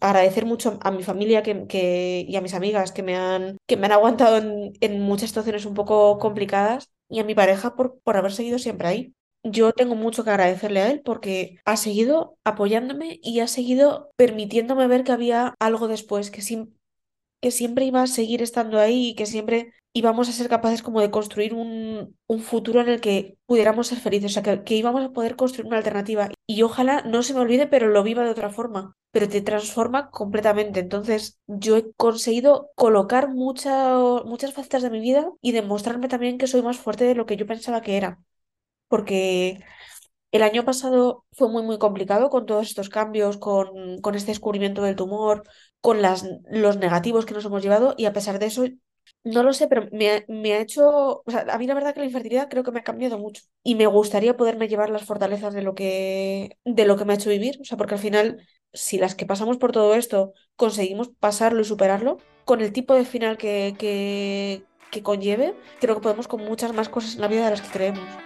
agradecer mucho a mi familia que, y a mis amigas que me han, que me han aguantado en, en muchas situaciones un poco complicadas y a mi pareja por, por haber seguido siempre ahí. Yo tengo mucho que agradecerle a él porque ha seguido apoyándome y ha seguido permitiéndome ver que había algo después, que, siempre iba a seguir estando ahí y que siempre íbamos a ser capaces como de construir un, un futuro en el que pudiéramos ser felices, o sea, que, que, íbamos a poder construir una alternativa. Y ojalá no se me olvide, pero lo viva de otra forma, pero te transforma completamente. Entonces, yo he conseguido colocar mucha, muchas facetas de mi vida y demostrarme también que soy más fuerte de lo que yo pensaba que era. Porque el año pasado fue muy, muy complicado con todos estos cambios, con, este descubrimiento del tumor, con los negativos que nos hemos llevado y a pesar de eso no lo sé, pero me, me, ha hecho, o sea, a mí la verdad que la infertilidad creo que me ha cambiado mucho y me gustaría poderme llevar las fortalezas de lo que, de lo que me ha hecho vivir, o sea, porque al final, si las que pasamos por todo esto conseguimos pasarlo y superarlo, con el tipo de final que, que, que conlleve, creo que podemos con muchas más cosas en la vida de las que creemos.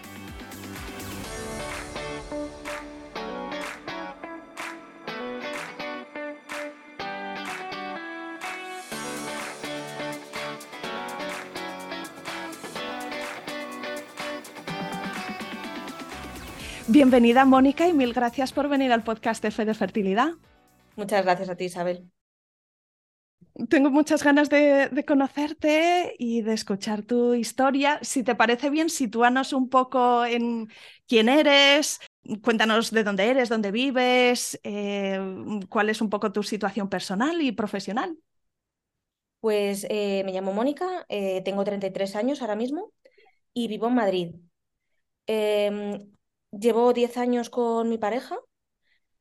Bienvenida Mónica y mil gracias por venir al podcast Fe de Fertilidad. Muchas gracias a ti, Isabel. Tengo muchas ganas de, de, conocerte y de escuchar tu historia. Si te parece bien, sitúanos un poco en quién eres, cuéntanos de dónde eres, dónde vives, eh, cuál es un poco tu situación personal y profesional. Pues eh, me llamo Mónica, eh, tengo 33 años ahora mismo y vivo en Madrid. Llevo 10 años con mi pareja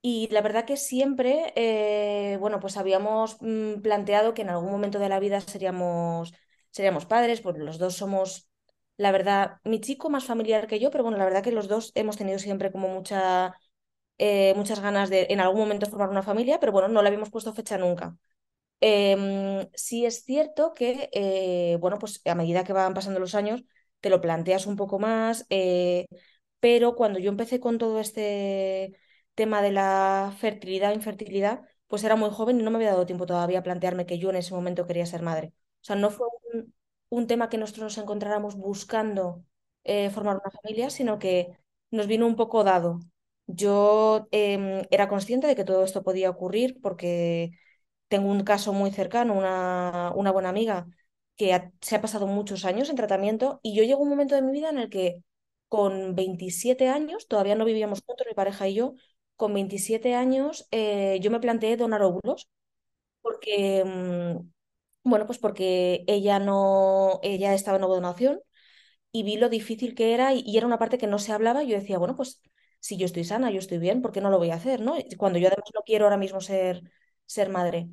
y la verdad que siempre, eh, bueno, pues habíamos mm, planteado que en algún momento de la vida seríamos, seríamos padres, pues los dos somos, la verdad, mi chico más familiar que yo, pero bueno, la verdad que los dos hemos tenido siempre como mucha, eh, muchas ganas de en algún momento formar una familia, pero bueno, no le habíamos puesto fecha nunca. Em, sí es cierto que, eh, bueno, pues a medida que van pasando los años, te lo planteas un poco más pero cuando yo empecé con todo este tema de la fertilidad, infertilidad, pues era muy joven y no me había dado tiempo todavía a plantearme que yo en ese momento quería ser madre. O sea, no fue un, tema que nosotros nos encontráramos buscando eh, formar una familia, sino que nos vino un poco dado. Yo em, era consciente de que todo esto podía ocurrir porque tengo un caso muy cercano, una, una buena amiga que se ha pasado muchos años en tratamiento y yo llego a un momento de mi vida en el que con 27 años, todavía no vivíamos juntos, mi pareja y yo, con 27 años eh, yo me planteé donar óvulos porque, mm, bueno, pues porque ella no, ella estaba en donación y vi lo difícil que era y, era una parte que no se hablaba y yo decía, bueno, pues si yo estoy sana, yo estoy bien, ¿por qué no lo voy a hacer, no? Cuando yo además no quiero ahora mismo ser, ser madre.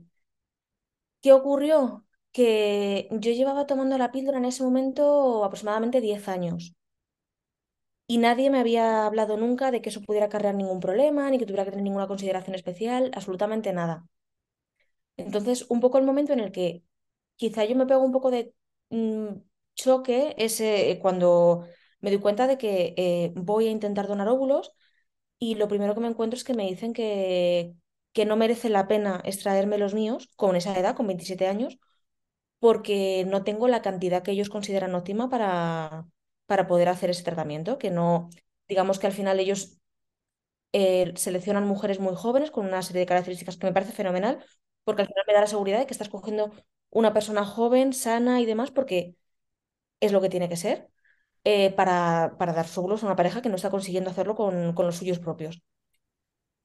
¿Qué ocurrió? que yo llevaba tomando la píldora en ese momento aproximadamente 10 años. Y nadie me había hablado nunca de que eso pudiera acarrear ningún problema, ni que tuviera que tener ninguna consideración especial, absolutamente nada. Entonces, un poco el momento en el que quizá yo me pego un poco de mm, choque es eh, cuando me doy cuenta de que eh, voy a intentar donar óvulos y lo primero que me encuentro es que me dicen que, que no merece la pena extraerme los míos con esa edad, con 27 años, porque no tengo la cantidad que ellos consideran óptima para, para poder hacer ese tratamiento, que no, digamos que al final ellos eh, seleccionan mujeres muy jóvenes con una serie de características que me parece fenomenal, porque al final me da la seguridad de que estás cogiendo una persona joven, sana y demás, porque es lo que tiene que ser, eh, para, para dar óvulos a una pareja que no está consiguiendo hacerlo con, con los suyos propios.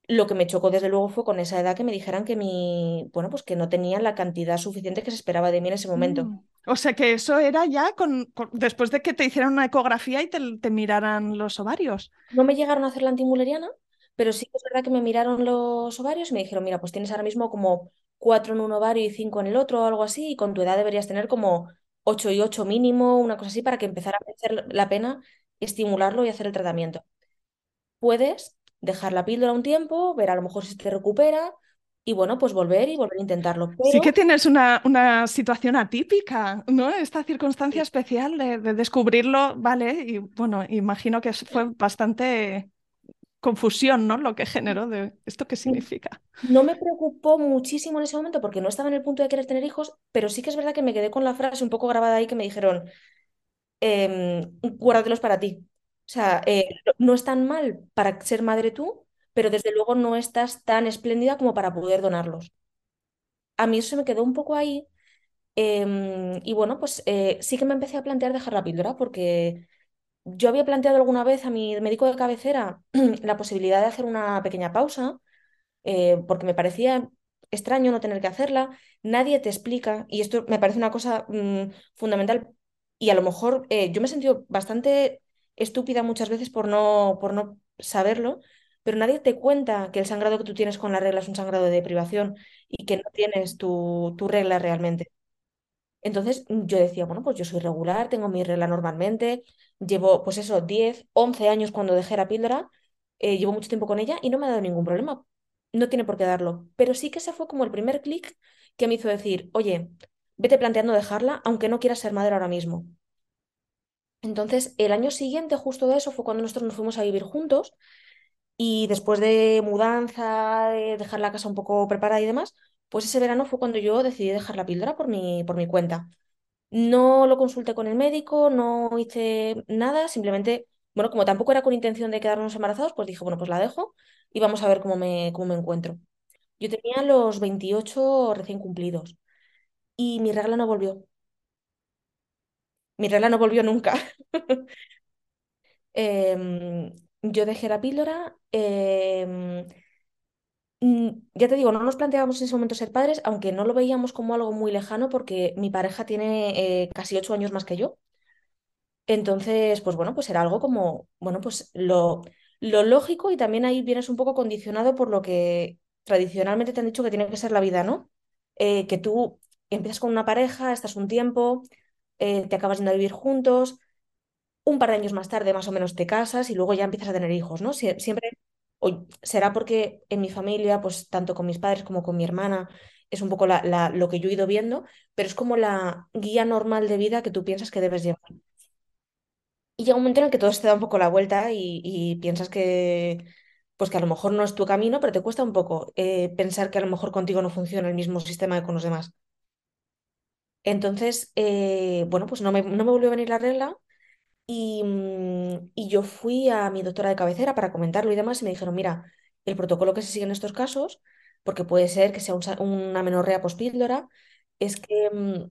Lo que me chocó desde luego fue con esa edad que me dijeran que mi, bueno, pues que no tenía la cantidad suficiente que se esperaba de mí en ese momento. Mm. O sea que eso era ya con, con- después de que te hicieran una ecografía y te, te miraran los ovarios. No me llegaron a hacer la antimuleriana, pero sí que es verdad que me miraron los ovarios y me dijeron, mira, pues tienes ahora mismo como cuatro en un ovario y cinco en el otro o algo así, y con tu edad deberías tener como ocho y ocho mínimo, una cosa así, para que empezara a merecer la pena estimularlo y hacer el tratamiento. Puedes dejar la píldora un tiempo, ver a lo mejor si te recupera y bueno, pues volver y volver a intentarlo. Sí que tienes una, una situación atípica, ¿no? Esta circunstancia especial de, de descubrirlo, ¿vale? Y bueno, imagino que fue bastante confusión, ¿no? Lo que generó de esto qué significa. no me preocupó muchísimo en ese momento porque no estaba en el punto de querer tener hijos, pero sí que es verdad que me quedé con la frase un poco grabada ahí que me dijeron, guárdatelos para ti. O sea, eh, no no es tan mal para ser madre tú, pero desde luego no estás tan espléndida como para poder donarlos. A mí eso se me quedó un poco ahí em, y bueno, pues eh, sí que me empecé a plantear dejar la píldora porque yo había planteado alguna vez a mi médico de cabecera la posibilidad de hacer una pequeña pausa eh, porque me parecía extraño no tener que hacerla, nadie te explica, y esto me parece una cosa mm, fundamental, y a lo mejor eh, yo me he sentido bastante estúpida muchas veces por no, por no saberlo, pero nadie te cuenta que el sangrado que tú tienes con la regla es un sangrado de deprivación y que no tienes tu, tu regla realmente. Entonces yo decía, bueno, pues yo soy regular, tengo mi regla normalmente, llevo pues eso, 10 11 años cuando dejé la píldora, eh, llevo mucho tiempo con ella y no me ha dado ningún problema. No tiene por qué darlo. Pero sí que ese fue como el primer clic que me hizo decir, oye, vete planteando dejarla, aunque no quieras ser madre ahora mismo. Entonces, el año siguiente, justo de eso, fue cuando nosotros nos fuimos a vivir juntos y después de mudanza, de dejar la casa un poco preparada y demás, pues ese verano fue cuando yo decidí dejar la píldora por mi, por mi cuenta. No lo consulté con el médico, no hice nada, simplemente, bueno, como tampoco era con intención de quedarnos embarazados, pues dije, bueno, pues la dejo y vamos a ver cómo me, cómo me encuentro. Yo tenía los 28 recién cumplidos y mi regla no volvió. Mi regla no volvió nunca. Em, yo dejé la píldora. em, mm, ya te digo, no nos planteábamos en ese momento ser padres, aunque no lo veíamos como algo muy lejano porque mi pareja tiene eh, casi ocho años más que yo. Entonces, pues bueno, pues era algo como, bueno, pues lo, lo lógico y también ahí vienes un poco condicionado por lo que tradicionalmente te han dicho que tiene que ser la vida, ¿no? Eh, que tú empiezas con una pareja, estás un tiempo, eh, te acabas yendo a vivir juntos, un par de años más tarde más o menos te casas y luego ya empiezas a tener hijos, ¿no? Sie- siempre, o será porque en mi familia, pues tanto con mis padres como con mi hermana, es un poco la, lo que yo he ido viendo, pero es como la guía normal de vida que tú piensas que debes llevar. Y llega un momento en el que todo se te da un poco la vuelta y, y piensas que, pues que a lo mejor no es tu camino, pero te cuesta un poco eh, pensar que a lo mejor contigo no funciona el mismo sistema que con los demás. Entonces, eh, bueno, pues no me, no me volvió a venir la regla y, mm, y yo fui a mi doctora de cabecera para comentarlo y demás y me dijeron, mira, el protocolo que se sigue en estos casos, porque puede ser que sea una menorrea pospíldora, es que mm,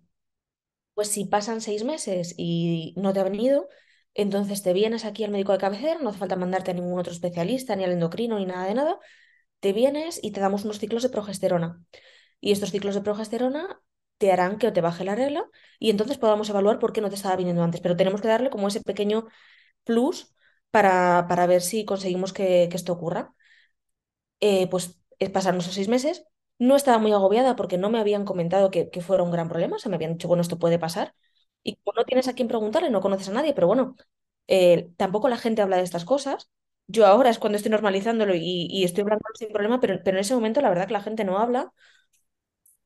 pues si pasan seis meses y no te ha venido, entonces te vienes aquí al médico de cabecera, no hace falta mandarte a ningún otro especialista, ni al endocrino, ni nada de nada, te vienes y te damos unos ciclos de progesterona. Y estos ciclos de progesterona te harán que te baje la regla y entonces podamos evaluar por qué no te estaba viniendo antes. Pero tenemos que darle como ese pequeño plus para, para ver si conseguimos que, esto ocurra. Eh, pues eh, pasaron esos seis meses, No estaba muy agobiada porque no me habían comentado que, fuera un gran problema, o sea, me habían dicho, bueno, esto puede pasar. Y como no tienes a quién preguntarle, no conoces a nadie, pero bueno, eh, tampoco la gente habla de estas cosas. Yo ahora es cuando estoy normalizándolo y, y estoy hablando sin problema, pero, pero en ese momento la verdad que la gente no habla.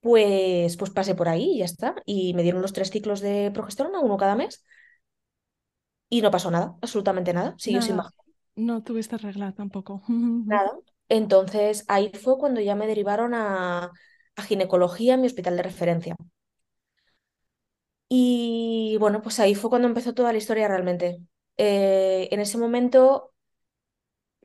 Pues, pues pasé por ahí y ya está. Y me dieron los tres ciclos de progesterona, uno cada mes, y no pasó nada, absolutamente nada. Siguió sin bajar no tuviste regla tampoco. nada. Entonces ahí fue cuando ya me derivaron a, a ginecología en mi hospital de referencia. Y bueno, pues ahí fue cuando empezó toda la historia realmente. Eh, en ese momento,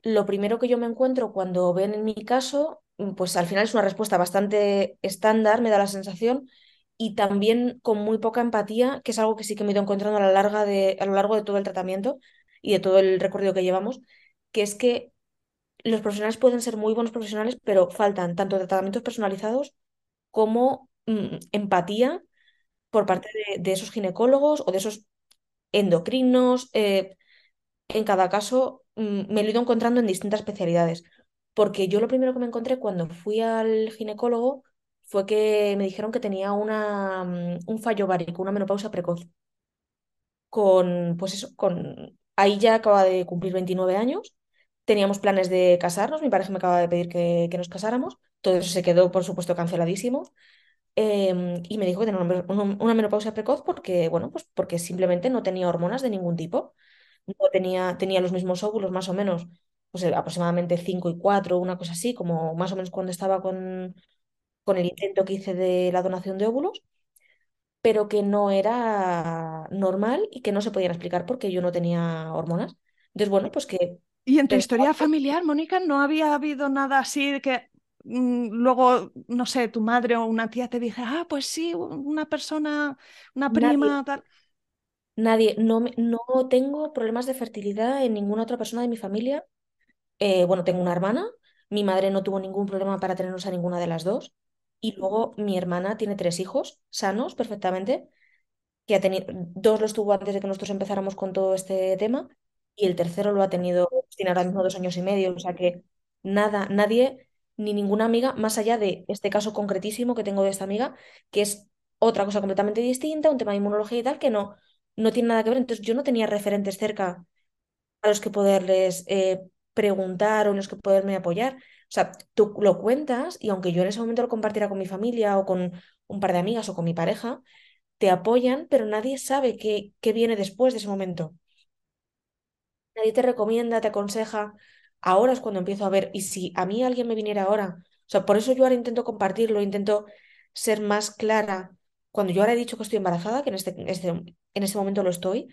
lo primero que yo me encuentro cuando ven en mi caso, pues al final es una respuesta bastante estándar, me da la sensación, y también con muy poca empatía, que es algo que sí que me he ido encontrando a de, a lo largo de todo el tratamiento y de todo el recorrido que llevamos, que es que los profesionales pueden ser muy buenos profesionales, pero faltan tanto tratamientos personalizados como mm, empatía por parte de, de esos ginecólogos o de esos endocrinos. eh, en cada caso, mm, me lo he ido encontrando en distintas especialidades. Porque yo lo primero que me encontré cuando fui al ginecólogo fue que me dijeron que tenía una, mm, un fallo ovárico, una menopausia precoz. Con, pues eso, con... Ahí ya acaba de cumplir 29 años. Teníamos planes de casarnos, mi pareja me acaba de pedir que, nos casáramos. Todo eso se quedó, por supuesto, canceladísimo. Em, y me dijo que tenía una menopausia precoz porque, bueno, pues porque simplemente no tenía hormonas de ningún tipo. No tenía, tenía los mismos óvulos, más o menos, pues eh, aproximadamente 5 y 4 una cosa así, como más o menos cuando estaba con, con el intento que hice de la donación de óvulos, pero que no era normal y que no se podían explicar porque yo no tenía hormonas. Entonces, bueno, pues que Y en tu historia familiar, Mónica, ¿no había habido nada así de que mm, luego, no sé, tu madre o una tía te dije, ah, pues sí, una persona, una nadie, prima, tal? nadie, no, no tengo problemas de fertilidad en ninguna otra persona de mi familia Eh, bueno, tengo una hermana, mi madre no tuvo ningún problema para tenernos a ninguna de las dos. Y luego mi hermana tiene tres hijos sanos perfectamente, que ha tenido, dos los tuvo antes de que nosotros empezáramos con todo este tema, y el tercero lo ha tenido, tiene ahora mismo dos años y medio, o sea que nada, nadie, ni ninguna amiga, más allá de este caso concretísimo que tengo de esta amiga, que es otra cosa completamente distinta, un tema de inmunología y tal, que no, no tiene nada que ver. Entonces yo no tenía referentes cerca a los que poderles eh, preguntar o en los que poderme apoyar. O sea, tú lo cuentas y aunque yo en ese momento lo compartiera con mi familia o con un par de amigas o con mi pareja, te apoyan, pero nadie sabe qué, qué viene después de ese momento. Nadie te recomienda, te aconseja. Ahora es cuando empiezo a ver, y si a mí alguien me viniera ahora, o sea, por eso yo ahora intento compartirlo, intento ser más clara. Cuando yo ahora he dicho que estoy embarazada, que en este, este- en este momento lo estoy,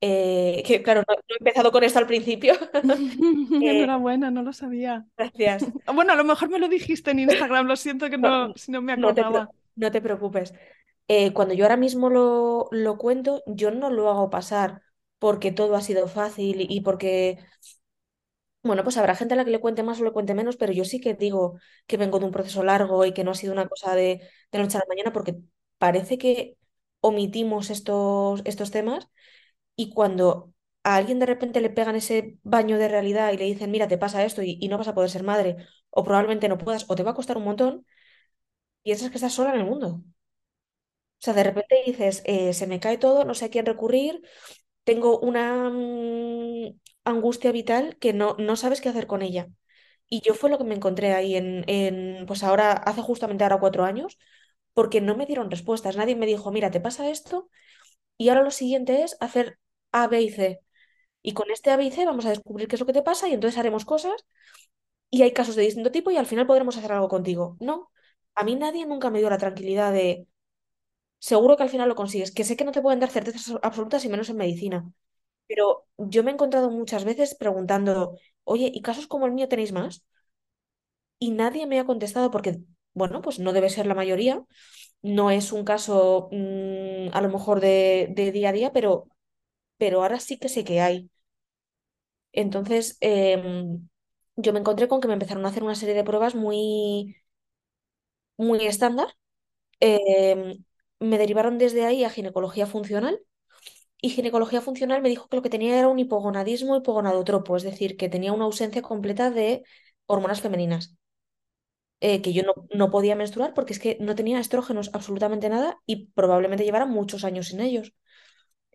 eh, que claro, no, no he empezado con esto al principio. Eh, Enhorabuena, no lo sabía. gracias. Bueno, a lo mejor me lo dijiste en Instagram, lo siento que No, no, si no me acordaba. no te preocupes. Eh, cuando yo ahora mismo lo, lo cuento, yo no lo hago pasar porque todo ha sido fácil y porque, bueno, pues habrá gente a la que le cuente más o le cuente menos, pero yo sí que digo que vengo de un proceso largo y que no ha sido una cosa de, de noche a la mañana porque parece que omitimos estos, estos temas y cuando a alguien de repente le pegan ese baño de realidad y le dicen, mira, te pasa esto y, no vas a poder ser madre o probablemente no puedas o te va a costar un montón, piensas que estás sola en el mundo. O sea, de repente dices, eh, se me cae todo, no sé a quién recurrir, tengo una mm, angustia vital que no, no sabes qué hacer con ella. Y yo fue lo que me encontré ahí en, en, pues ahora, hace justamente ahora cuatro años, porque no me dieron respuestas. Nadie me dijo, mira, te pasa esto y ahora lo siguiente es hacer A, B y C. Y con este A, B y C vamos a descubrir qué es lo que te pasa y entonces haremos cosas y hay casos de distinto tipo y al final podremos hacer algo contigo. No, a mí nadie nunca me dio la tranquilidad de Seguro que al final lo consigues, que sé que no te pueden dar certezas absolutas y menos en medicina, pero yo me he encontrado muchas veces preguntando, oye, ¿y casos como el mío tenéis más? Y nadie me ha contestado porque, bueno, pues no debe ser la mayoría, no es un caso mm, a lo mejor de, de día a día, pero, pero ahora sí que sé que hay. Entonces, em, yo me encontré con que me empezaron a hacer una serie de pruebas muy, muy estándar. em, me derivaron desde ahí a ginecología funcional Y ginecología funcional me dijo que lo que tenía era un hipogonadismo hipogonadotropo, es decir, que tenía una ausencia completa de hormonas femeninas. eh, que yo no, no podía menstruar porque es que no tenía estrógenos absolutamente nada y probablemente llevara muchos años sin ellos.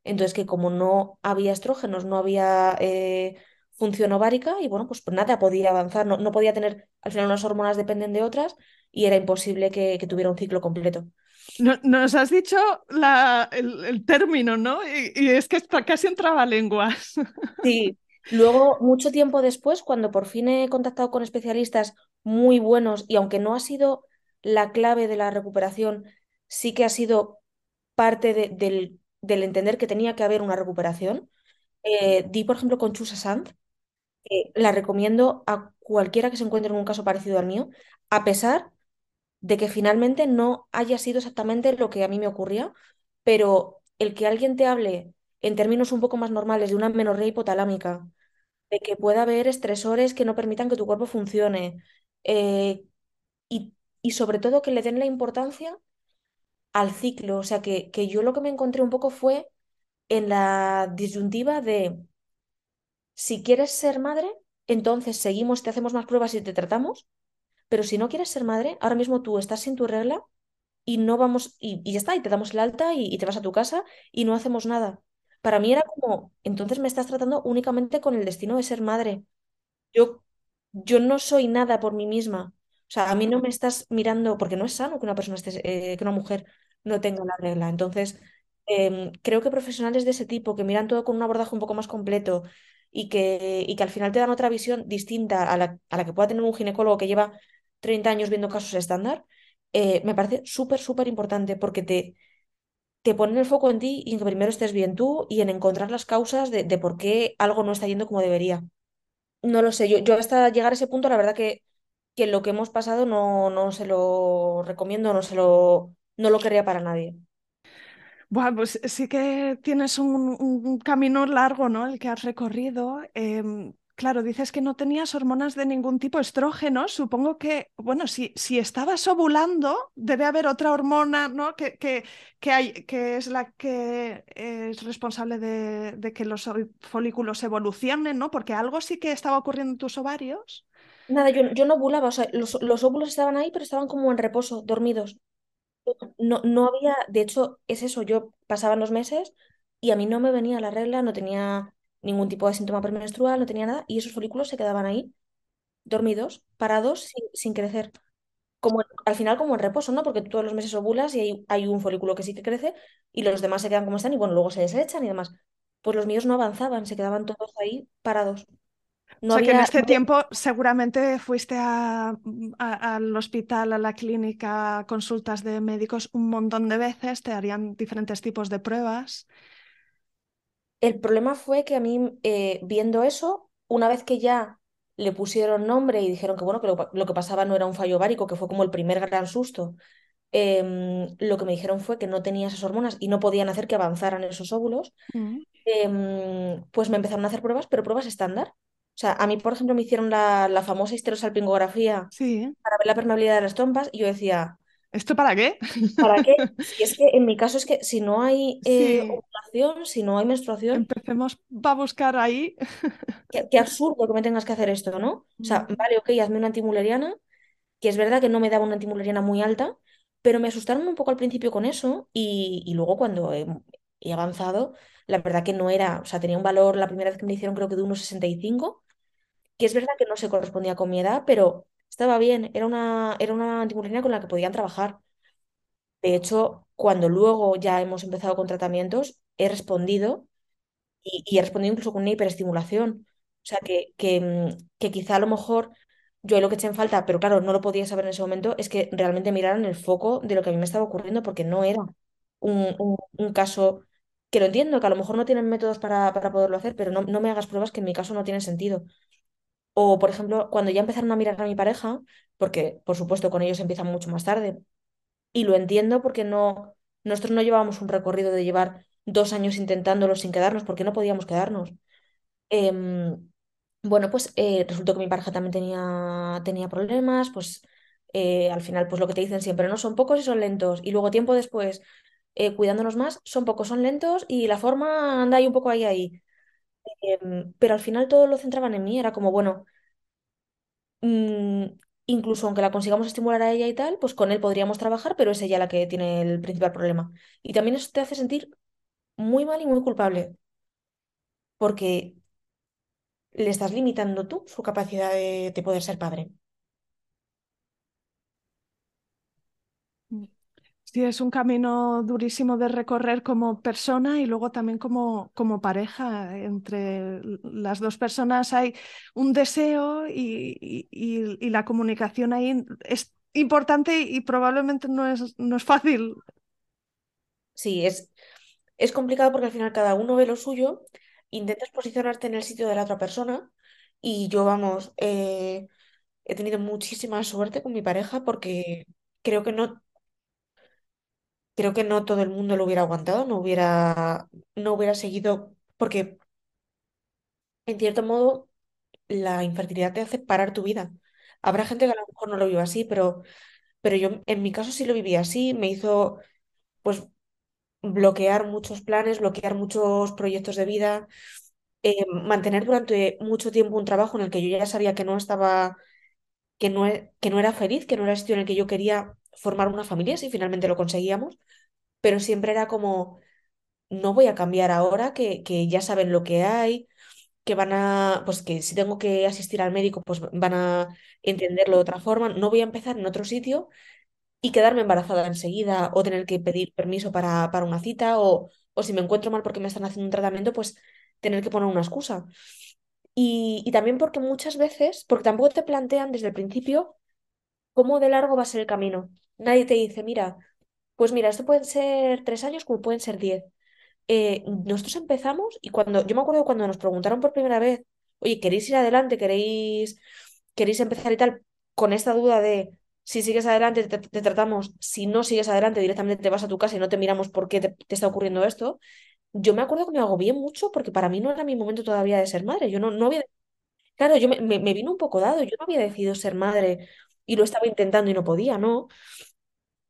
Entonces, que como no había estrógenos, no había eh, función ovárica y bueno, pues nada podía avanzar, no, no podía tener, al final unas hormonas dependen de otras y era imposible que, que tuviera un ciclo completo. No- nos has dicho la- el, el término, ¿no? Y, y es que está casi en trabalenguas. Sí. Luego, mucho tiempo después, cuando por fin he contactado con especialistas muy buenos y aunque no ha sido la clave de la recuperación, sí que ha sido parte de- del, del entender que tenía que haber una recuperación. Eh, di, por ejemplo, con Chusa Sanz, la recomiendo a cualquiera que se encuentre en un caso parecido al mío, a pesar de que finalmente no haya sido exactamente lo que a mí me ocurría, pero el que alguien te hable en términos un poco más normales de una menorrea hipotalámica, de que pueda haber estresores que no permitan que tu cuerpo funcione, eh, y, y sobre todo que le den la importancia al ciclo, o sea, que, que yo lo que me encontré un poco fue en la disyuntiva de si quieres ser madre, entonces seguimos, te hacemos más pruebas y te tratamos, pero si no quieres ser madre, ahora mismo tú estás sin tu regla y no vamos, y, ya está, y te damos el alta y, y te vas a tu casa y no hacemos nada. Para mí era como, entonces me estás tratando únicamente con el destino de ser madre. Yo, yo no soy nada por mí misma. O sea, a mí no me estás mirando, porque no es sano que una persona esté, eh, que una mujer no tenga la regla. Entonces, em, creo que profesionales de ese tipo, que miran todo con un abordaje un poco más completo y que, y que al final te dan otra visión distinta a la, a la que pueda tener un ginecólogo que lleva 30 años viendo casos estándar, eh, me parece súper, súper importante porque te, te ponen el foco en ti y en que primero estés bien tú y en encontrar las causas de, de por qué algo no está yendo como debería. No lo sé, yo, yo hasta llegar a ese punto, la verdad que, que lo que hemos pasado no, no se lo recomiendo, no se lo, no lo querría para nadie. Bueno, pues sí que tienes un, un camino largo, ¿no? El que has recorrido. Em, claro, dices que no tenías hormonas de ningún tipo, estrógenos. Supongo que, bueno, si, si estabas ovulando, debe haber otra hormona, ¿no? Que, que, que, hay, que es la que es responsable de, de que los folículos evolucionen, ¿no? Porque algo sí que estaba ocurriendo en tus ovarios. Nada, yo, yo no ovulaba, o sea, los, los óvulos estaban ahí, pero estaban como en reposo, dormidos. No, no había, de hecho, es eso, yo pasaban los meses y a mí no me venía la regla, no tenía ningún tipo de síntoma premenstrual, no tenía nada, y esos folículos se quedaban ahí, dormidos, parados, sin, sin crecer. Como al final como en reposo, ¿no? Porque todos los meses ovulas y hay, hay un folículo que sí que crece y los demás se quedan como están y bueno, luego se desechan y demás. Pues los míos no avanzaban, se quedaban todos ahí parados. O No sea que en este no tiempo seguramente fuiste a- a- al hospital, a la clínica, a consultas de médicos un montón de veces, te harían diferentes tipos de pruebas. El problema fue que a mí, eh, viendo eso, una vez que ya le pusieron nombre y dijeron que bueno, que lo que pasaba no era un fallo ovárico, que fue como el primer gran susto, em, lo que me dijeron fue que no tenía esas hormonas y no podían hacer que avanzaran esos óvulos, Mm, em, pues me empezaron a hacer pruebas, pero pruebas estándar. O sea, a mí, por ejemplo, me hicieron la, la famosa histerosalpingografía Sí. para ver la permeabilidad de las trompas y yo decía, ¿Esto para qué? ¿para qué? Si es que en mi caso es que si no hay eh, Sí, ovulación, si no hay menstruación, empecemos a buscar ahí. qué, qué absurdo que me tengas que hacer esto, ¿no? O sea, Mm, vale, ok, hazme una antimuleriana, que es verdad que no me daba una antimuleriana muy alta, pero me asustaron un poco al principio con eso y, y luego cuando he, he avanzado, la verdad que no era, o sea, tenía un valor la primera vez que me hicieron creo que de unos 65 que es verdad que no se correspondía con mi edad, pero estaba bien, era una, era una con la que podían trabajar. De hecho, cuando luego ya hemos empezado con tratamientos, he respondido y, he respondido incluso con una hiperestimulación. O sea, que, que, mm, que quizá a lo mejor yo lo que eché en falta, pero claro, no lo podía saber en ese momento, es que realmente miraran el foco de lo que a mí me estaba ocurriendo, porque no era un, un- un caso que lo entiendo, que a lo mejor no tienen métodos para, para poderlo hacer, pero no, no me hagas pruebas que en mi caso no tiene sentido. O, por ejemplo, cuando ya empezaron a mirar a mi pareja, porque por supuesto con ellos empiezan mucho más tarde, y lo entiendo porque no, nosotros no llevábamos un recorrido de llevar dos años intentándolo sin quedarnos, porque no podíamos quedarnos. Em, bueno, pues eh, resultó que mi pareja también tenía, tenía problemas, pues eh, al final, pues lo que te dicen siempre, no son pocos y son lentos. Y luego tiempo después, eh, cuidándonos más, son pocos, son lentos y la forma anda ahí un poco ahí, ahí. Em, pero al final todo lo centraban en mí, era como, bueno, mm, incluso aunque la consigamos estimular a ella y tal, pues con él podríamos trabajar, pero es ella la que tiene el principal problema. Y también eso te hace sentir muy mal y muy culpable, porque le estás limitando tú su capacidad de, de poder ser padre. Sí, es un camino durísimo de recorrer como persona y luego también como, como pareja. Entre las dos personas hay un deseo y, y- la comunicación ahí es importante y probablemente no es, no es fácil. Sí, es, es complicado porque al final cada uno ve lo suyo, intentas posicionarte en el sitio de la otra persona y yo, vamos, eh, he tenido muchísima suerte con mi pareja porque creo que no, creo que no todo el mundo lo hubiera aguantado, no hubiera, no hubiera seguido, porque en cierto modo la infertilidad te hace parar tu vida. Habrá gente que a lo mejor no lo vive así, pero, pero yo en mi caso sí lo viví así, me hizo pues bloquear muchos planes, bloquear muchos proyectos de vida, eh, mantener durante mucho tiempo un trabajo en el que yo ya sabía que no estaba, que no, e- que no era feliz, que no era el sitio en el que yo quería formar una familia, si finalmente lo conseguíamos, pero siempre era como, no voy a cambiar ahora, que, que ya saben lo que hay que van a, pues que si tengo que asistir al médico, pues van a entenderlo de otra forma. No voy a empezar en otro sitio y quedarme embarazada enseguida o tener que pedir permiso para, para una cita o, o si me encuentro mal porque me están haciendo un tratamiento, pues tener que poner una excusa. Y, y también porque muchas veces, porque tampoco te plantean desde el principio cómo de largo va a ser el camino. Nadie te dice, mira, pues mira, esto pueden ser tres años como pueden ser diez eh, nosotros empezamos y cuando, yo me acuerdo cuando nos preguntaron por primera vez, oye, ¿queréis ir adelante? ¿Queréis, queréis empezar y tal? Con esta duda de si sigues adelante, te, tratamos, si no sigues adelante, directamente te vas a tu casa y no te miramos por qué te, te está ocurriendo esto. Yo me acuerdo que me agobié mucho porque para mí no era mi momento todavía de ser madre. Yo no, no había, claro, yo me, me, me vino un poco dado, yo no había decidido ser madre y lo estaba intentando y no podía, ¿no?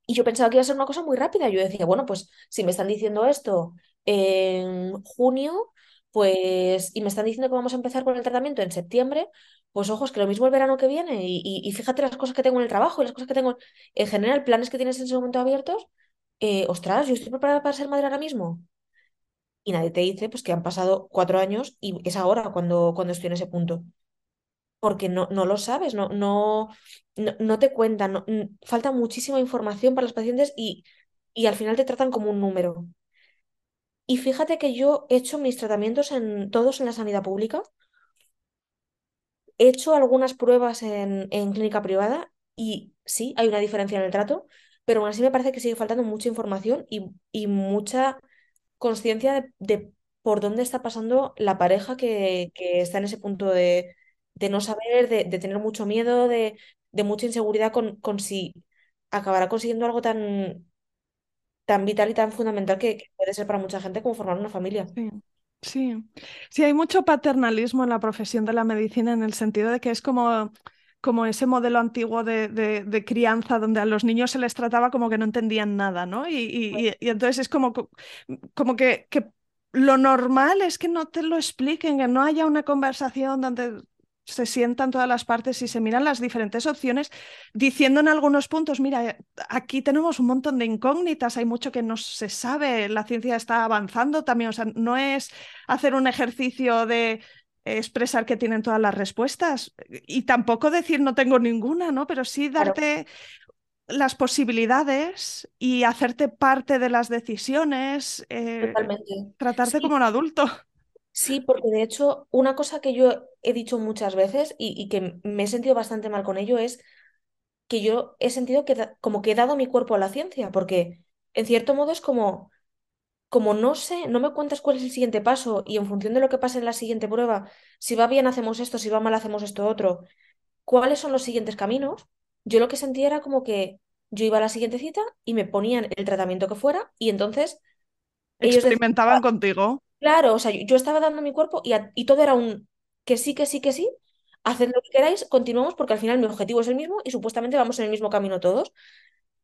Y yo pensaba que iba a ser una cosa muy rápida. Yo decía, bueno, pues si me están diciendo esto en junio, pues, y me están diciendo que vamos a empezar con el tratamiento en septiembre, pues ojos, que lo mismo el verano que viene. Y, y- fíjate las cosas que tengo en el trabajo y las cosas que tengo en general, planes que tienes en ese momento abiertos. eh, ostras, yo estoy preparada para ser madre ahora mismo. Y nadie te dice, pues que han pasado cuatro años y es ahora cuando, cuando estoy en ese punto porque no, no lo sabes, no, no, no, te cuentan, falta muchísima información para los pacientes y, y al final te tratan como un número. Y fíjate que yo he hecho mis tratamientos en, todos en la sanidad pública, he hecho algunas pruebas en, en clínica privada y sí, hay una diferencia en el trato, pero aún así me parece que sigue faltando mucha información y, y mucha conciencia de, de por dónde está pasando la pareja que, que está en ese punto de, de no saber, de, tener mucho miedo, de, de mucha inseguridad con, si acabará consiguiendo algo tan, tan vital y tan fundamental que, puede ser para mucha gente como formar una familia. Sí, sí. Sí, hay mucho paternalismo en la profesión de la medicina en el sentido de que es como, como ese modelo antiguo de, de- crianza donde a los niños se les trataba como que no entendían nada, ¿no? Y, y- y- y entonces es como, co- como que, que lo normal es que no te lo expliquen, que no haya una conversación donde se sientan todas las partes y se miran las diferentes opciones, diciendo en algunos puntos, mira, aquí tenemos un montón de incógnitas, hay mucho que no se sabe, la ciencia está avanzando también, o sea, no es hacer un ejercicio de expresar que tienen todas las respuestas y tampoco decir no tengo ninguna, ¿no? Pero sí darte las posibilidades y hacerte parte de las decisiones, eh, totalmente. tratarte como un adulto. sí, porque de hecho una cosa que yo he dicho muchas veces y, y que me he sentido bastante mal con ello es que yo he sentido que como que he dado mi cuerpo a la ciencia, porque en cierto modo es como como no sé, no me cuentas cuál es el siguiente paso y en función de lo que pase en la siguiente prueba, si va bien hacemos esto, si va mal hacemos esto otro, cuáles son los siguientes caminos, yo lo que sentía era como que yo iba a la siguiente cita y me ponían el tratamiento que fuera y entonces ellos decían, Experimentaban "Ah, contigo. claro, o sea, yo, yo estaba dando mi cuerpo y, a- y todo era un que sí, que sí, que sí, haced lo que queráis, continuamos porque al final mi objetivo es el mismo y supuestamente vamos en el mismo camino todos.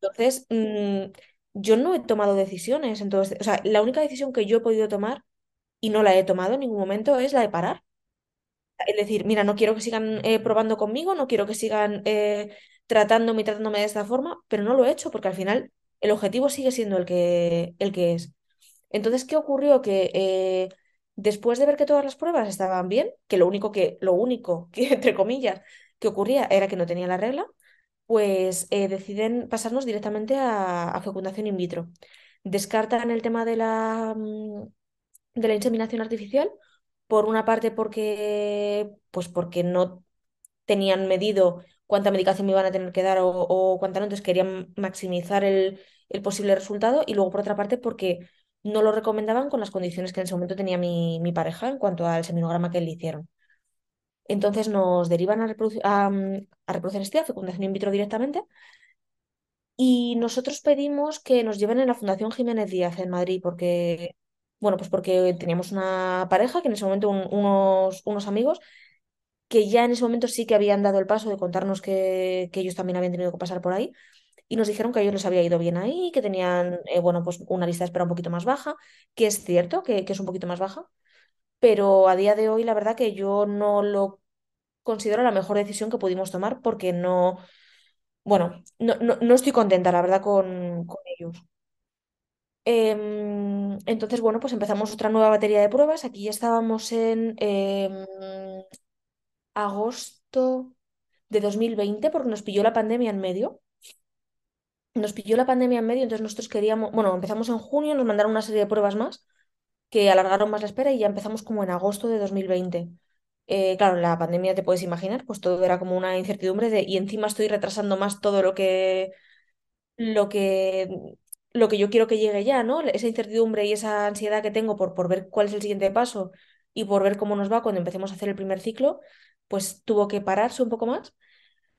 Entonces, mm, yo no he tomado decisiones. Entonces, o sea, la única decisión que yo he podido tomar y no la he tomado en ningún momento es la de parar. Es decir, mira, no quiero que sigan eh, probando conmigo, no quiero que sigan eh, tratándome y tratándome de esta forma, pero no lo he hecho porque al final el objetivo sigue siendo el que, el que es. Entonces, ¿qué ocurrió? Que eh, después de ver que todas las pruebas estaban bien, que lo único que, lo único que, entre comillas, que ocurría era que no tenía la regla, pues eh, deciden pasarnos directamente a, a fecundación in vitro. Descartan el tema de la, mm, de la inseminación artificial, por una parte porque, pues porque no tenían medido cuánta medicación me iban a tener que dar o, cuánta no, entonces querían maximizar el, el posible resultado y luego por otra parte porque no lo recomendaban con las condiciones que en ese momento tenía mi, mi pareja en cuanto al seminograma que le hicieron. Entonces nos derivan a, reproducir, a, mm, a reproducción asistida, fecundación in vitro directamente, y nosotros pedimos que nos lleven en la Fundación Jiménez Díaz en Madrid, porque, bueno, pues porque teníamos una pareja, que en ese momento un- unos, unos amigos, que ya en ese momento sí que habían dado el paso de contarnos que, que ellos también habían tenido que pasar por ahí, y nos dijeron que a ellos les había ido bien ahí, que tenían, eh, bueno, pues una lista de espera un poquito más baja, que es cierto que, es un poquito más baja, pero a día de hoy la verdad que yo no lo considero la mejor decisión que pudimos tomar porque no, bueno, no, no, no estoy contenta, la verdad, con, con ellos. Em, entonces, bueno, pues empezamos otra nueva batería de pruebas. Aquí ya estábamos en em, agosto de 2020 porque nos pilló la pandemia en medio. Nos pilló la pandemia en medio, entonces nosotros queríamos, bueno, empezamos en junio, nos mandaron una serie de pruebas más que alargaron más la espera y ya empezamos como en agosto de 2020. Eh, claro, la pandemia te puedes imaginar, pues todo era como una incertidumbre de, y encima estoy retrasando más todo lo que, lo que, lo que yo quiero que llegue ya, ¿no? Esa incertidumbre y esa ansiedad que tengo por, por ver cuál es el siguiente paso y por ver cómo nos va cuando empecemos a hacer el primer ciclo, pues tuvo que pararse un poco más.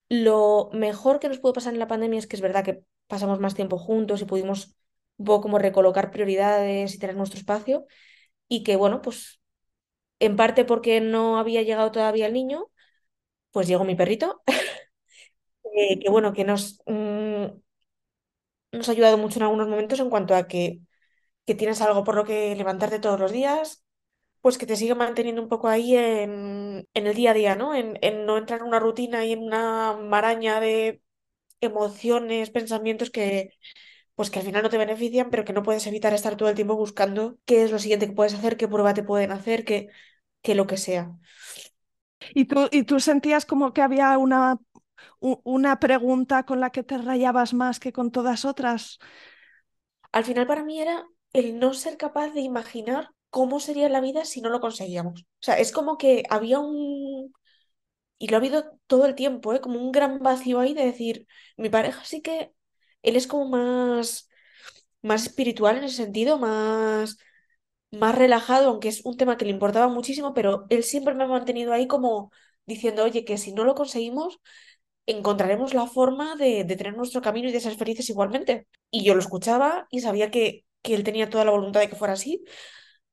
Lo mejor que nos pudo pasar en la pandemia es que es verdad que pasamos más tiempo juntos y pudimos un poco como recolocar prioridades y tener nuestro espacio y que, bueno, pues en parte porque no había llegado todavía el niño, pues llegó mi perrito, eh, que bueno, que nos, mm, nos ha ayudado mucho en algunos momentos en cuanto a que, que tienes algo por lo que levantarte todos los días, pues que te sigue manteniendo un poco ahí en, en el día a día, ¿no? En, en no entrar en una rutina y en una maraña de emociones, pensamientos que, pues que al final no te benefician, pero que no puedes evitar estar todo el tiempo buscando qué es lo siguiente que puedes hacer, qué prueba te pueden hacer, qué, qué lo que sea. ¿Y tú, y tú sentías como que había una, una pregunta con la que te rayabas más que con todas otras? Al final para mí era el no ser capaz de imaginar cómo sería la vida si no lo conseguíamos. O sea, es como que había un, y lo ha habido todo el tiempo, ¿eh? Como un gran vacío ahí de decir, mi pareja sí que, él es como más, más espiritual en ese sentido, más, más relajado, aunque es un tema que le importaba muchísimo, pero él siempre me ha mantenido ahí como diciendo, oye, que si no lo conseguimos, encontraremos la forma de, de tener nuestro camino y de ser felices igualmente. Y yo lo escuchaba y sabía que, que él tenía toda la voluntad de que fuera así,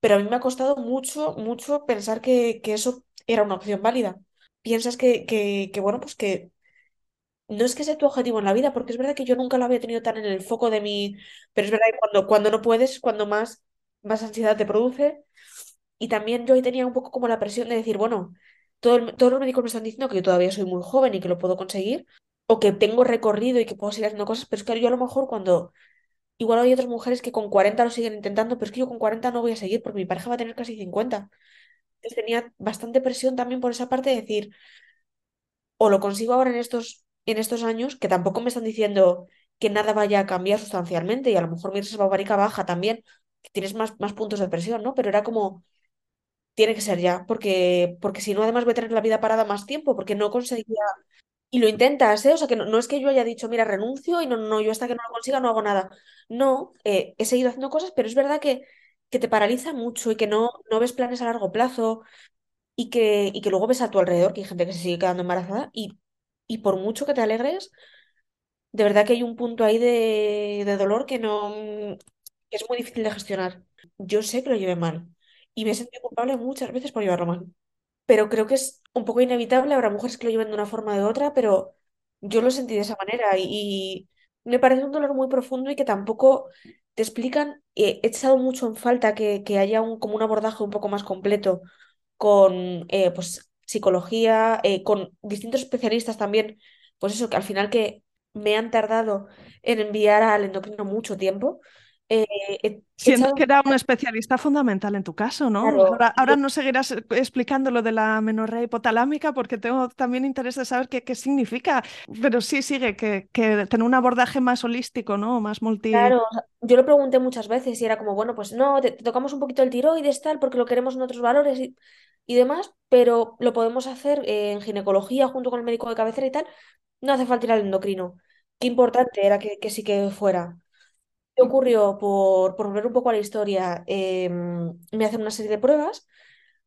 pero a mí me ha costado mucho, mucho pensar que, que eso era una opción válida. Piensas que, que, que, bueno, pues que no es que sea tu objetivo en la vida, porque es verdad que yo nunca lo había tenido tan en el foco de mi... Pero es verdad que cuando, cuando no puedes, es cuando más, más ansiedad te produce. Y también yo ahí tenía un poco como la presión de decir, bueno, todo todos los médicos me están diciendo que yo todavía soy muy joven y que lo puedo conseguir, o que tengo recorrido y que puedo seguir haciendo cosas, pero es que yo a lo mejor cuando... Igual hay otras mujeres que con 40 lo siguen intentando, pero es que yo con 40 no voy a seguir porque mi pareja va a tener casi 50. Tenía bastante presión también por esa parte de decir, o lo consigo ahora en estos, en estos años, que tampoco me están diciendo que nada vaya a cambiar sustancialmente y a lo mejor mi reserva ovárica baja también, tienes más, más puntos de presión, ¿no? Pero era como, tiene que ser ya, porque, porque si no, además voy a tener la vida parada más tiempo, porque no conseguía. Y lo intentas, ¿eh? O sea, que no, no es que yo haya dicho, mira, renuncio y no, no, no, yo hasta que no lo consiga no hago nada. No, eh, he seguido haciendo cosas, pero es verdad que, que te paraliza mucho y que no, no ves planes a largo plazo y que, y que luego ves a tu alrededor que hay gente que se sigue quedando embarazada y, y por mucho que te alegres, de verdad que hay un punto ahí de, de dolor que no es muy difícil de gestionar. Yo sé que lo llevé mal y me he sentido culpable muchas veces por llevarlo mal, pero creo que es un poco inevitable. Habrá mujeres que lo lleven de una forma o de otra, pero yo lo sentí de esa manera y me parece un dolor muy profundo y que tampoco te explican. eh, he echado mucho en falta que, que haya un, como un abordaje un poco más completo con, eh, pues, psicología, eh, con distintos especialistas también, pues eso, que al final que me han tardado en enviar al endocrino mucho tiempo. Eh, echado que era un especialista fundamental en tu caso, ¿no? claro, Ahora, ahora no seguirás explicando lo de la menorrea hipotalámica porque tengo también interés de saber qué, qué significa, pero sí sigue que, que tener un abordaje más holístico, ¿no? Más multi... Claro, yo lo pregunté muchas veces y era como, bueno, pues no, te, te tocamos un poquito el tiroides, tal, porque lo queremos en otros valores y, y demás, pero lo podemos hacer eh, en ginecología junto con el médico de cabecera y tal. No hace falta ir al endocrino. Qué importante era que, que sí que fuera. ¿Qué ocurrió? Por, por volver un poco a la historia, em, me hacen una serie de pruebas,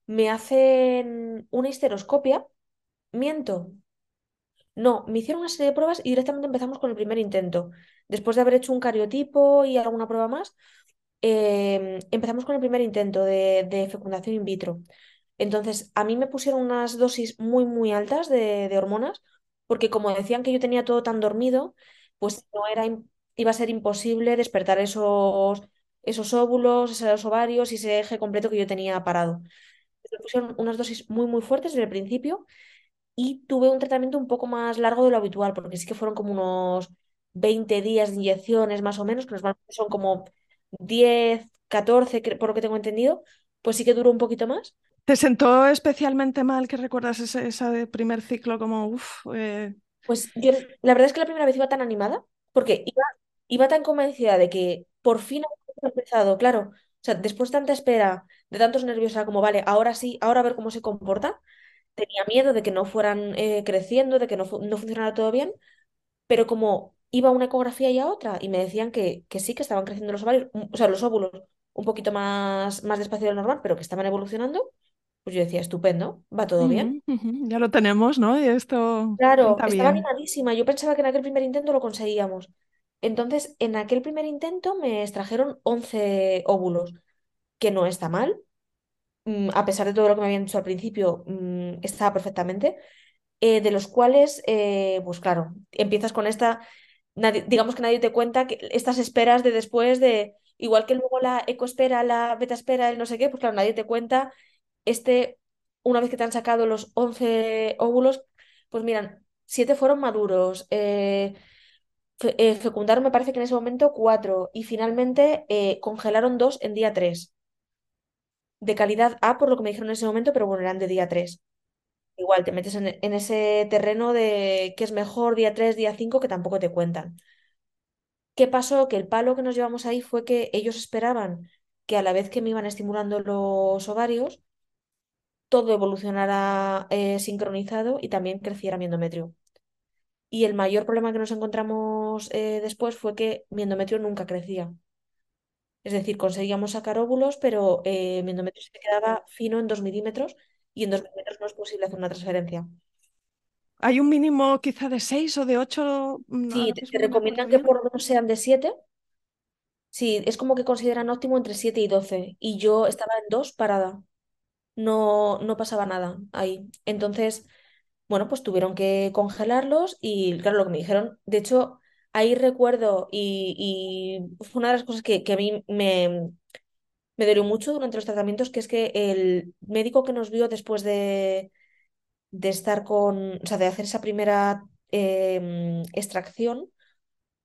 me hacen una histeroscopia, miento, no, me hicieron una serie de pruebas y directamente empezamos con el primer intento. Después de haber hecho un cariotipo y alguna prueba más, em, empezamos con el primer intento de, fecundación in vitro. Entonces, a mí me pusieron unas dosis muy, muy altas de, de hormonas, porque como decían que yo tenía todo tan dormido, pues no era, iba a ser imposible despertar esos, esos óvulos, esos ovarios y ese eje completo que yo tenía parado. Me pusieron unas dosis muy, muy fuertes desde el principio y tuve un tratamiento un poco más largo de lo habitual, porque sí que fueron como unos 20 días de inyecciones más o menos, que normalmente son como 10 14 cre- por lo que tengo entendido, pues sí que duró un poquito más. ¿Te sentó especialmente mal que recuerdas ese, ese primer ciclo como, uff, Pues yo, la verdad es que la primera vez iba tan animada, porque iba, iba tan convencida de que por fin había empezado, claro, o sea, después de tanta espera, de tantos nervios, era como, vale, ahora sí, ahora a ver cómo se comporta. Tenía miedo de que no fueran eh, creciendo, de que no, fu- no funcionara todo bien, pero como iba a una ecografía y a otra y me decían que, que sí, que estaban creciendo los ovarios, un- o sea, los óvulos un poquito más, más despacio de lo normal, pero que estaban evolucionando, pues yo decía, estupendo, va todo bien. Ya lo tenemos, ¿no? Y esto Claro, estaba bien. animadísima. Yo pensaba que en aquel primer intento lo conseguíamos. Entonces, en aquel primer intento me extrajeron 11 óvulos, que no está mal. mm, A pesar de todo lo que me habían dicho al principio, mm, estaba perfectamente. eh, de los cuales, eh, pues claro, empiezas con esta, digamos que nadie te cuenta que estas esperas de después de, igual que luego la ecoespera, la beta espera, el no sé qué, pues claro, nadie te cuenta este, una vez que te han sacado los 11 óvulos, pues miran, siete fueron maduros, eh, eh, fecundaron me parece que en ese momento cuatro y finalmente eh, congelaron dos en día tres, de calidad A por lo que me dijeron en ese momento, pero bueno, eran de día tres. Igual te metes en, ese terreno de qué es mejor día 3 día 5 que tampoco te cuentan. ¿Qué pasó? Que el palo que nos llevamos ahí fue que ellos esperaban que a la vez que me iban estimulando los ovarios, todo evolucionara eh, sincronizado y también creciera mi endometrio. Y el mayor problema que nos encontramos eh, después fue que mi endometrio nunca crecía. Es decir, conseguíamos sacar óvulos, pero eh, mi endometrio se quedaba fino en 2 milímetros y en 2 milímetros no es posible hacer una transferencia. ¿Hay un mínimo quizá de seis o de ocho? Mm, Sí, te, recomiendan que por lo menos sean de 7. Sí, es como que consideran óptimo entre 7 y 12. Y yo estaba en 2 parada. No, no pasaba nada ahí. Entonces, bueno, pues tuvieron que congelarlos y claro, lo que me dijeron, de hecho, ahí recuerdo y, y fue una de las cosas que, que a mí me, me dolió mucho durante los tratamientos, que es que el médico que nos vio después de, de estar con, o sea, de hacer esa primera em, extracción,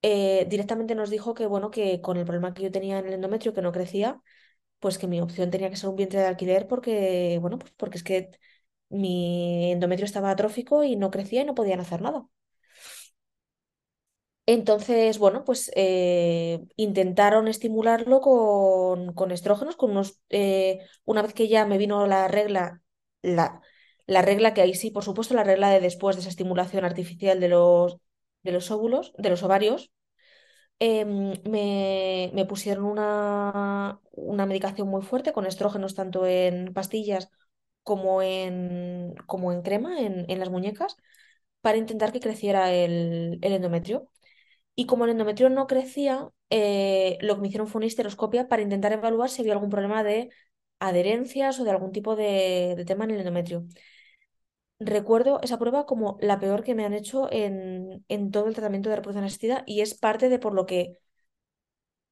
eh, directamente nos dijo que, bueno, que con el problema que yo tenía en el endometrio, que no crecía, pues que mi opción tenía que ser un vientre de alquiler porque, bueno, pues porque es que mi endometrio estaba atrófico y no crecía y no podían hacer nada. Entonces, bueno, pues eh, intentaron estimularlo con, con estrógenos, con unos, eh, una vez que ya me vino la regla, la, la regla que ahí sí, por supuesto, la regla de después de esa estimulación artificial de los, de los óvulos, de los ovarios, em, me, me pusieron una, una medicación muy fuerte con estrógenos tanto en pastillas como en, como en crema, en, en las muñecas, para intentar que creciera el, endometrio. Y como el endometrio no crecía, eh, lo que me hicieron fue una histeroscopia para intentar evaluar si había algún problema de adherencias o de algún tipo de, de tema en el endometrio. Recuerdo esa prueba como la peor que me han hecho en, en todo el tratamiento de reproducción asistida y es parte de por lo que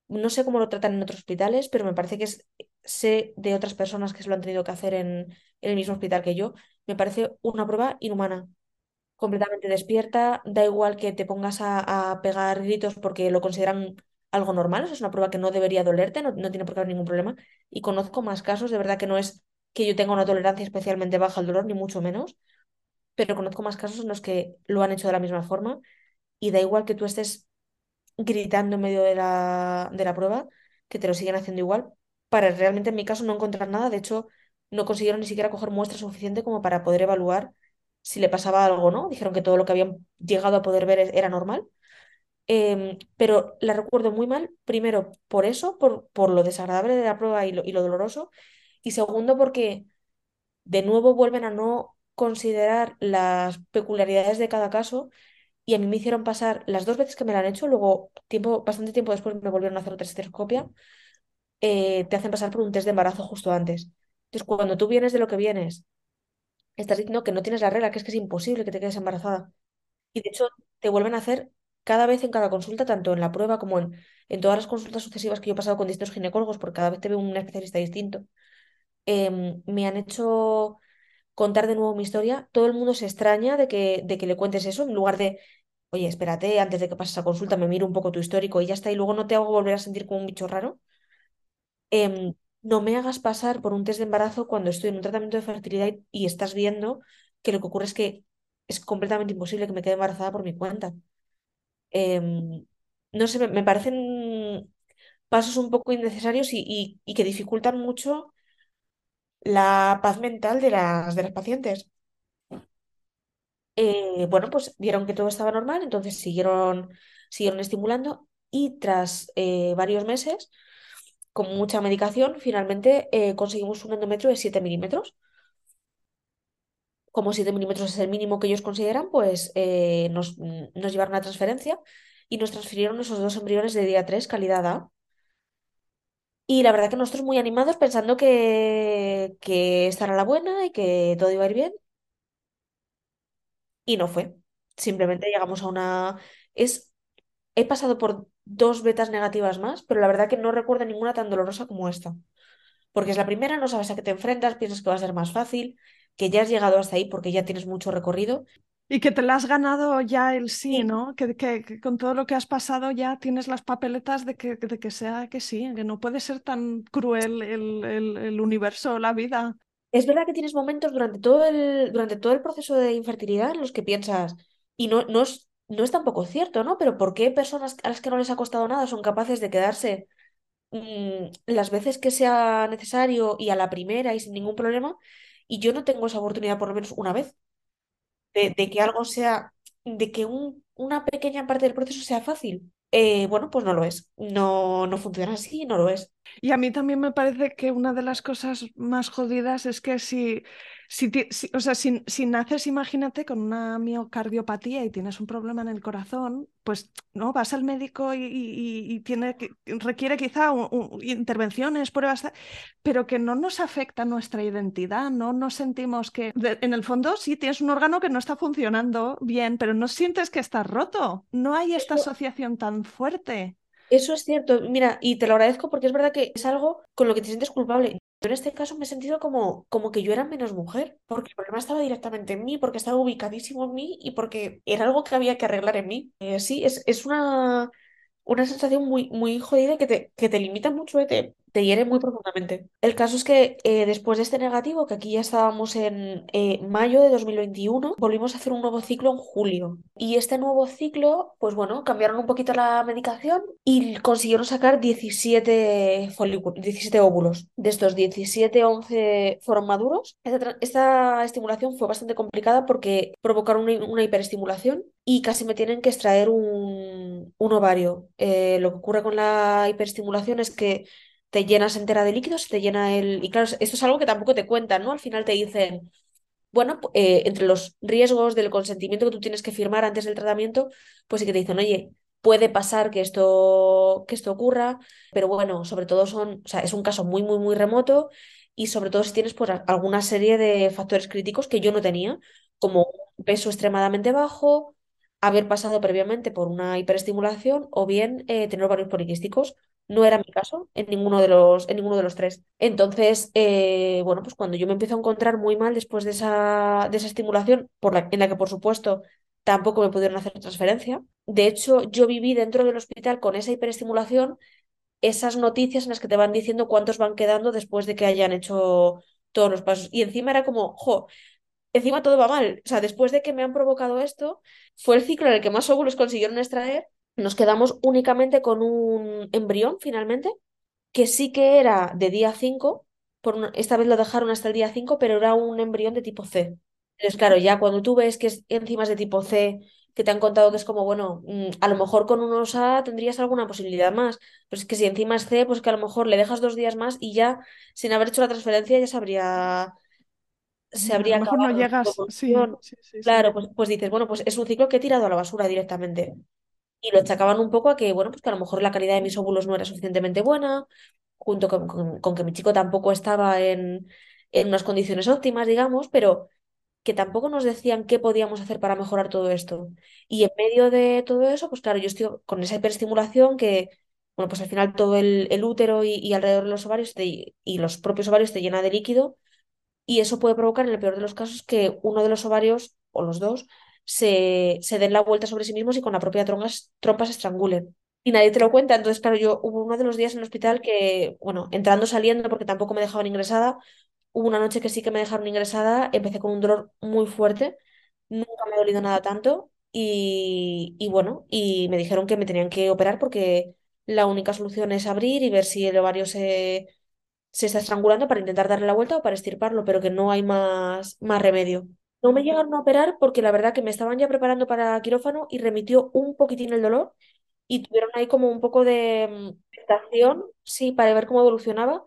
no sé cómo lo tratan en otros hospitales, pero me parece que es, sé de otras personas que se lo han tenido que hacer en, el mismo hospital que yo, me parece una prueba inhumana. Completamente despierta, da igual que te pongas a, pegar gritos porque lo consideran algo normal, es una prueba que no debería dolerte, no, no tiene por qué haber ningún problema. Y conozco más casos, de verdad que no es que yo tenga una tolerancia especialmente baja al dolor, ni mucho menos, pero conozco más casos en los que lo han hecho de la misma forma y da igual que tú estés gritando en medio de la, de la prueba, que te lo siguen haciendo igual, para realmente en mi caso no encontrar nada, de hecho no consiguieron ni siquiera coger muestra suficiente como para poder evaluar si le pasaba algo, ¿no? Dijeron que todo lo que habían llegado a poder ver era normal. Em, pero la recuerdo muy mal, primero por eso, por, por lo desagradable de la prueba y lo, y lo doloroso, y segundo porque de nuevo vuelven a no considerar las peculiaridades de cada caso y a mí me hicieron pasar las dos veces que me la han hecho, luego tiempo, bastante tiempo después me volvieron a hacer otra esteroscopia, eh, te hacen pasar por un test de embarazo justo antes. Entonces, cuando tú vienes de lo que vienes, estás diciendo que no tienes la regla, que es que es imposible que te quedes embarazada. Y de hecho, te vuelven a hacer cada vez en cada consulta, tanto en la prueba como en, en todas las consultas sucesivas que yo he pasado con distintos ginecólogos, porque cada vez te veo un especialista distinto, em, me han hecho contar de nuevo mi historia. Todo el mundo se extraña de que, de que le cuentes eso, en lugar de, oye, espérate, antes de que pases a consulta, me miro un poco tu histórico y ya está, y luego no te hago volver a sentir como un bicho raro. Em, no me hagas pasar por un test de embarazo cuando estoy en un tratamiento de fertilidad y, estás viendo que lo que ocurre es que es completamente imposible que me quede embarazada por mi cuenta. Em, no sé, me, parecen pasos un poco innecesarios y- y que dificultan mucho la paz mental de las, de las pacientes. Eh, bueno, pues vieron que todo estaba normal, entonces siguieron, siguieron estimulando y tras eh, varios meses, con mucha medicación, finalmente eh, conseguimos un endometrio de 7 milímetros. Como 7 milímetros es el mínimo que ellos consideran, pues nos, nos llevaron a transferencia y nos transfirieron esos dos embriones de día 3 calidad A. Y la verdad que nosotros muy animados pensando que, que esta era la buena y que todo iba a ir bien. Y no fue. Simplemente llegamos a una... Es... He pasado por dos betas negativas más, pero la verdad que no recuerdo ninguna tan dolorosa como esta. Porque es la primera, no sabes a qué te enfrentas, piensas que va a ser más fácil, que ya has llegado hasta ahí porque ya tienes mucho recorrido. Y que te la has ganado ya el sí, ¿no? Que, que- que con todo lo que has pasado ya tienes las papeletas de que, de que sea que sí, que no puede ser tan cruel el, el, el universo, la vida. es verdad que tienes momentos durante todo el, durante todo el proceso de infertilidad en los que piensas, y no, no es, no es tampoco cierto, ¿no? Pero ¿por qué personas a las que no les ha costado nada son capaces de quedarse mm, las veces que sea necesario y a la primera y sin ningún problema, y yo no tengo esa oportunidad por lo menos una vez de, que algo sea, de que un- una pequeña parte del proceso sea fácil. Eh, bueno, pues no lo es. No, no funciona así, no lo es. Y a mí también me parece que una de las cosas más jodidas es que si, si, ti- si- o sea, si, si naces, imagínate, con una miocardiopatía y tienes un problema en el corazón, pues no, vas al médico y, y- y tiene que, requiere quizá un- un- intervenciones, pruebas, pero que no nos afecta nuestra identidad, no nos sentimos que, de- en el fondo, sí tienes un órgano que no está funcionando bien, pero no sientes que estás roto, no hay esta asociación tan fuerte. eso es cierto. Mira, y te lo agradezco porque es verdad que es algo con lo que te sientes culpable. En este caso me he sentido como, como que yo era menos mujer, porque el problema estaba directamente en mí, porque estaba ubicadísimo en mí y porque era algo que había que arreglar en mí. Eh, sí, es, es una, una sensación muy, muy jodida que te, que te limita mucho, eh, te, te hiere muy profundamente. El caso es que eh, después de este negativo, que aquí ya estábamos en eh, mayo de 2021, volvimos a hacer un nuevo ciclo en julio. Y este nuevo ciclo, pues bueno, cambiaron un poquito la medicación y consiguieron sacar 17, folículos, 17 óvulos. De estos 17, 11 fueron maduros. Esta, estimulación fue bastante complicada porque provocaron una, una hiperestimulación y casi me tienen que extraer un, un ovario. Eh, lo que ocurre con la hiperestimulación es que te llenas entera de líquidos, te llena el... Y claro, esto es algo que tampoco te cuentan, ¿no? Al final te dicen, bueno, eh, entre los riesgos del consentimiento que tú tienes que firmar antes del tratamiento, pues sí que te dicen, oye, puede pasar que esto, que esto ocurra, pero bueno, sobre todo son, o sea, es un caso muy, muy, muy remoto y sobre todo si tienes pues, alguna serie de factores críticos que yo no tenía, como peso extremadamente bajo, haber pasado previamente por una hiperestimulación o bien eh, tener ovarios poliquísticos. No era mi caso en ninguno de los, en ninguno de los tres. Entonces, eh, bueno, pues cuando yo me empiezo a encontrar muy mal después de esa, de esa estimulación, en la que por supuesto tampoco me pudieron hacer transferencia. De hecho, yo viví dentro del hospital con esa hiperestimulación, esas noticias en las que te van diciendo cuántos van quedando después de que hayan hecho todos los pasos. Y encima era como, jo, encima todo va mal. O sea, después de que me han provocado esto, fue el ciclo en el que más óvulos consiguieron extraer. Nos quedamos únicamente con un embrión finalmente, que sí que era de día 5. Por esta vez lo dejaron hasta el día 5, pero era un embrión de tipo C. Entonces, claro, ya cuando tú ves que es enzimas de tipo C, que te han contado que es como, bueno, mm, a lo mejor con unos A tendrías alguna posibilidad más, pero es que si encima es C, pues que a lo mejor le dejas dos días más y ya, sin haber hecho la transferencia, ya se habría, se Ya, a lo habría mejor no acabado llegas, sí, evolución. sí, sí, sí. Claro, pues, pues dices, bueno, pues es un ciclo que he tirado a la basura directamente. Y lo achacaban un poco a que, bueno, pues que a lo mejor la calidad de mis óvulos no era suficientemente buena, junto con, con- con que mi chico tampoco estaba en, en unas condiciones óptimas, digamos, pero que tampoco nos decían qué podíamos hacer para mejorar todo esto. Y en medio de todo eso, pues claro, yo estoy con esa hiperestimulación que, bueno, pues al final todo el, el útero y, y alrededor de los ovarios te- y los propios ovarios te llena de líquido y eso puede provocar, en el peor de los casos, que uno de los ovarios o los dos se, se den la vuelta sobre sí mismos y con la propia trompa, se estrangulen. Y nadie te lo cuenta. Entonces, claro, yo hubo uno de los días en el hospital que, bueno, entrando, saliendo, porque tampoco me dejaban ingresada, hubo una noche que sí que me dejaron ingresada, empecé con un dolor muy fuerte, nunca me ha dolido nada tanto y, y bueno, y me dijeron que me tenían que operar porque la única solución es abrir y ver si el ovario se se está estrangulando para intentar darle la vuelta o para extirparlo, pero que no hay más, más remedio. No me llegaron a operar porque la verdad que me estaban ya preparando para quirófano y remitió un poquitín el dolor y tuvieron ahí como un poco de mm, expectación, sí, para ver cómo evolucionaba.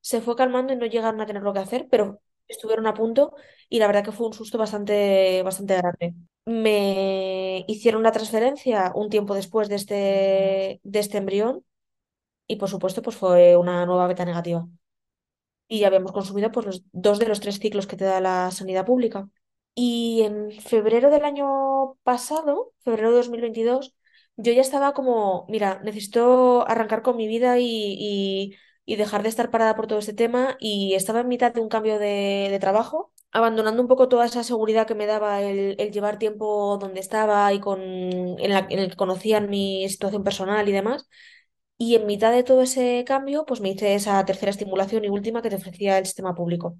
Se fue calmando y no llegaron a tener lo que hacer, pero estuvieron a punto y la verdad que fue un susto bastante, bastante grande. Me hicieron la transferencia un tiempo después de este, de este embrión y por supuesto pues fue una nueva beta negativa y ya habíamos consumido pues, los dos de los tres ciclos que te da la sanidad pública. Y en febrero del año pasado, febrero de 2022, yo ya estaba como, mira, necesito arrancar con mi vida y, y, dejar de estar parada por todo este tema y estaba en mitad de un cambio de, trabajo, abandonando un poco toda esa seguridad que me daba el, llevar tiempo donde estaba y con, en, en el que conocían mi situación personal y demás. Y en mitad de todo ese cambio, pues me hice esa tercera estimulación y última que te ofrecía el sistema público.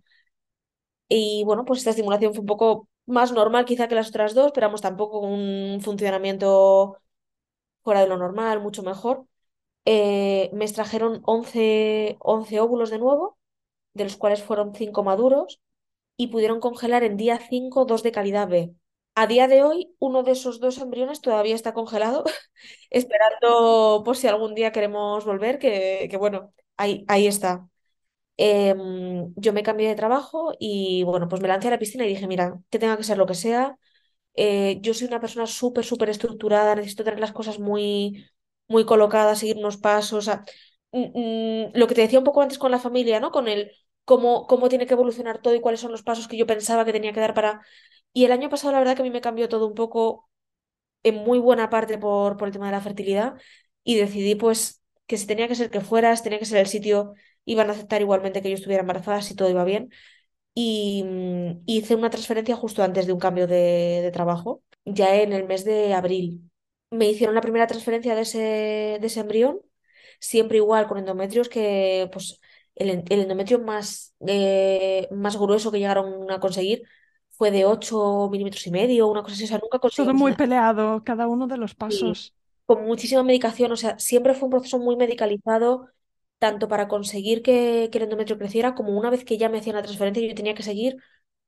Y bueno, pues esta estimulación fue un poco más normal quizá que las otras dos, pero tampoco un funcionamiento fuera de lo normal, mucho mejor. Eh, me extrajeron once 11 óvulos de nuevo, de los cuales fueron 5 maduros, y pudieron congelar en día 5 dos de calidad B. A día de hoy, uno de esos dos embriones todavía está congelado, esperando por si algún día queremos volver, que, que bueno, ahí, ahí está. Em, yo me cambié de trabajo y bueno, pues me lancé a la piscina y dije, mira, que tenga que ser lo que sea. Eh, yo soy una persona súper, súper estructurada, necesito tener las cosas muy, muy colocadas, seguir unos pasos. mm, mm, lo que te decía un poco antes con la familia, ¿no? Con el cómo, cómo tiene que evolucionar todo y cuáles son los pasos que yo pensaba que tenía que dar para... Y el año pasado la verdad que a mí me cambió todo un poco en muy buena parte por, por el tema de la fertilidad y decidí pues que si tenía que ser que fueras, tenía que ser el sitio, iban a aceptar igualmente que yo estuviera embarazada si todo iba bien. Y mm, hice una transferencia justo antes de un cambio de, de trabajo, ya en el mes de abril. Me hicieron la primera transferencia de ese, de ese embrión, siempre igual con endometrios que pues el, en- el endometrio más, eh, más grueso que llegaron a conseguir fue de 8 milímetros y medio, una cosa así, o sea, nunca Todo conseguimos muy nada peleado, cada uno de los y pasos. con muchísima medicación, o sea, siempre fue un proceso muy medicalizado, tanto para conseguir que, que el endometrio creciera, como una vez que ya me hacían la transferencia, yo tenía que seguir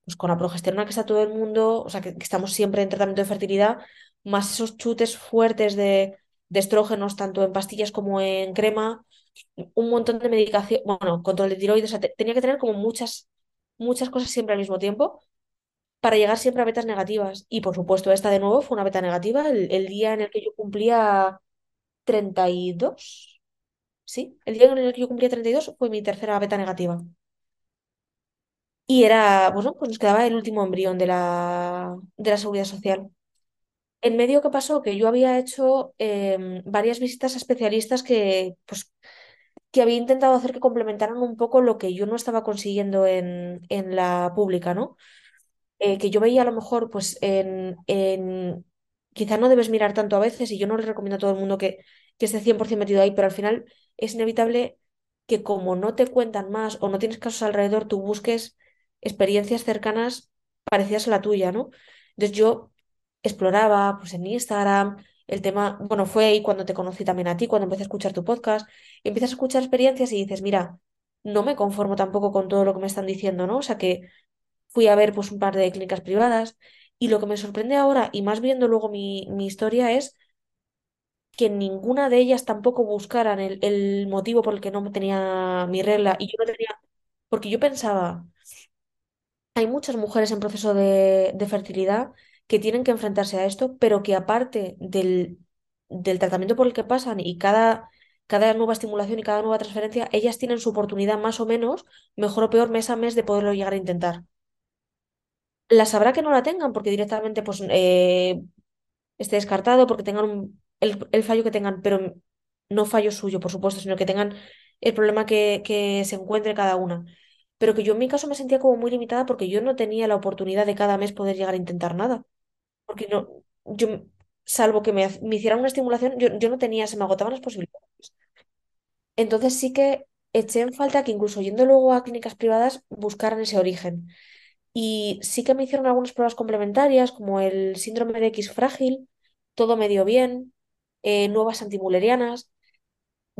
pues, con la progesterona que está todo el mundo, o sea, que, que estamos siempre en tratamiento de fertilidad, más esos chutes fuertes de, de estrógenos, tanto en pastillas como en crema, un montón de medicación, bueno, control de tiroides, o sea, te- tenía que tener como muchas, muchas cosas siempre al mismo tiempo para llegar siempre a betas negativas. Y por supuesto, esta de nuevo fue una beta negativa el, día en el que yo cumplía treinta y dos Sí, el día en el que yo cumplía 32 fue mi tercera beta negativa. Y era, bueno, pues nos quedaba el último embrión de la, de la seguridad social. en medio que pasó que yo había hecho em, varias visitas a especialistas que, pues, que había intentado hacer que complementaran un poco lo que yo no estaba consiguiendo en, en la pública, ¿no? Eh, que yo veía a lo mejor, pues, en, en... Quizá no debes mirar tanto a veces y yo no le recomiendo a todo el mundo que, que esté 100% metido ahí, pero al final es inevitable que como no te cuentan más o no tienes casos alrededor, tú busques experiencias cercanas parecidas a la tuya, ¿no? Entonces yo exploraba pues en Instagram el tema, bueno, fue ahí cuando te conocí también a ti, cuando empecé a escuchar tu podcast, empiezas a escuchar experiencias y dices, mira, no me conformo tampoco con todo lo que me están diciendo, ¿no? O sea que fui a ver pues un par de clínicas privadas y lo que me sorprende ahora, y más viendo luego mi, mi historia, es que ninguna de ellas tampoco buscaran el, el motivo por el que no tenía mi regla y yo no tenía, porque yo pensaba, hay muchas mujeres en proceso de, de fertilidad que tienen que enfrentarse a esto, pero que aparte del, del tratamiento por el que pasan y cada, cada nueva estimulación y cada nueva transferencia, ellas tienen su oportunidad más o menos, mejor o peor, mes a mes de poderlo llegar a intentar. La sabrá que no la tengan porque directamente pues, eh, esté descartado, porque tengan un- el, fallo que tengan, pero no fallo suyo, por supuesto, sino que tengan el problema que se encuentre cada una. Pero que yo en mi caso me sentía como muy limitada porque yo no tenía la oportunidad de cada mes poder llegar a intentar nada. Porque no, yo, salvo que me, me hicieran una estimulación, yo, yo no tenía, se me agotaban las posibilidades. Entonces sí que eché en falta que incluso yendo luego a clínicas privadas buscaran ese origen. Y sí que me hicieron algunas pruebas complementarias, como el síndrome de X frágil, todo me dio bien, eh, nuevas antimulerianas.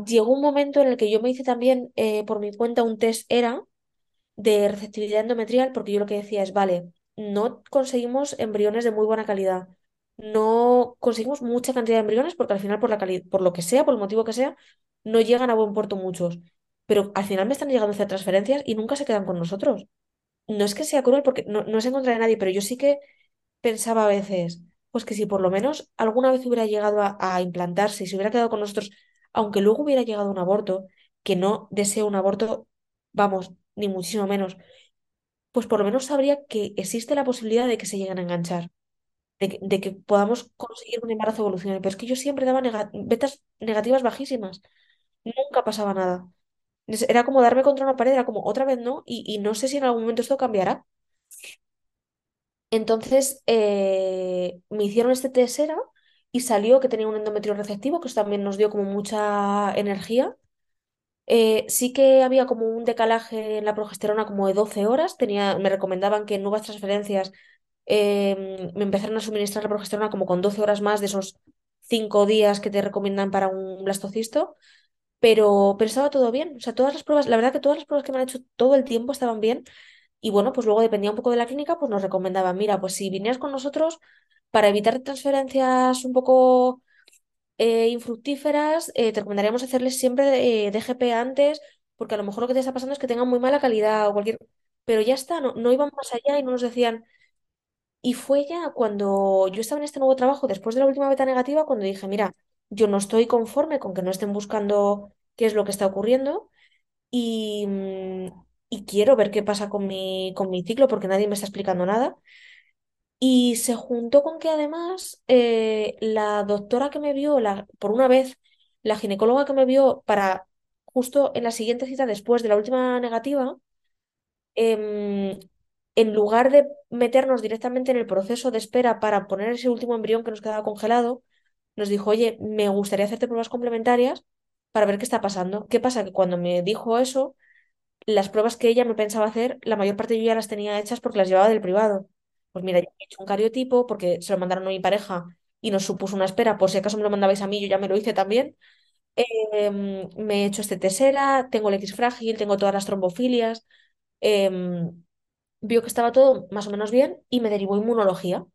Llegó un momento en el que yo me hice también eh, por mi cuenta un test ERA de receptividad endometrial, porque yo lo que decía es, vale, no conseguimos embriones de muy buena calidad, no conseguimos mucha cantidad de embriones, porque al final, por la cali- por lo que sea, por el motivo que sea, no llegan a buen puerto muchos. Pero al final me están llegando a hacer transferencias y nunca se quedan con nosotros no es que sea cruel porque no, no es en contra de nadie, pero yo sí que pensaba a veces, pues que si por lo menos alguna vez hubiera llegado a, a implantarse y se hubiera quedado con nosotros, aunque luego hubiera llegado un aborto, que no deseo un aborto, vamos, ni muchísimo menos, pues por lo menos sabría que existe la posibilidad de que se lleguen a enganchar, de que, podamos conseguir un embarazo evolucionario. Pero es que yo siempre daba nega- betas negativas bajísimas, nunca pasaba nada. Era como darme contra una pared, era como otra vez no, y, y no sé si en algún momento esto cambiará. Entonces eh, me hicieron este tesera y salió que tenía un endometrio receptivo, que eso también nos dio como mucha energía. Eh, sí que había como un decalaje en la progesterona como de 12 horas. Tenía, me recomendaban que en nuevas transferencias eh, me empezaran a suministrar la progesterona como con 12 horas más de esos 5 días que te recomiendan para un blastocisto. Pero, pero estaba todo bien. O sea, todas las pruebas, la verdad que todas las pruebas que me han hecho todo el tiempo estaban bien. Y bueno, pues luego dependía un poco de la clínica, pues nos recomendaban, mira, pues si vinieras con nosotros para evitar transferencias un poco eh, infructíferas, eh, te recomendaríamos hacerles siempre eh, DGP antes, porque a lo mejor lo que te está pasando es que tengan muy mala calidad o cualquier... Pero ya está, no, no iban más allá y no nos decían... Y fue ya cuando yo estaba en este nuevo trabajo, después de la última beta negativa, cuando dije, mira, yo no estoy conforme con que no estén buscando qué es lo que está ocurriendo y, mm, y quiero ver qué pasa con mi, con mi ciclo porque nadie me está explicando nada. Y se juntó con que además eh, la doctora que me vio, la, por una vez, la ginecóloga que me vio para justo en la siguiente cita después de la última negativa, em, en lugar de meternos directamente en el proceso de espera para poner ese último embrión que nos quedaba congelado, nos dijo, oye, me gustaría hacerte pruebas complementarias para ver qué está pasando. ¿Qué pasa? Que cuando me dijo eso las pruebas que ella me pensaba hacer, la mayor parte yo ya las tenía hechas porque las llevaba del privado. Pues mira, yo he hecho un cariotipo porque se lo mandaron a mi pareja y nos supuso una espera, por si acaso me lo mandabais a mí, yo ya me lo hice también. Em, me he hecho este tesera, tengo el X frágil, tengo todas las trombofilias. em, vio que estaba todo más o menos bien y me derivó inmunología.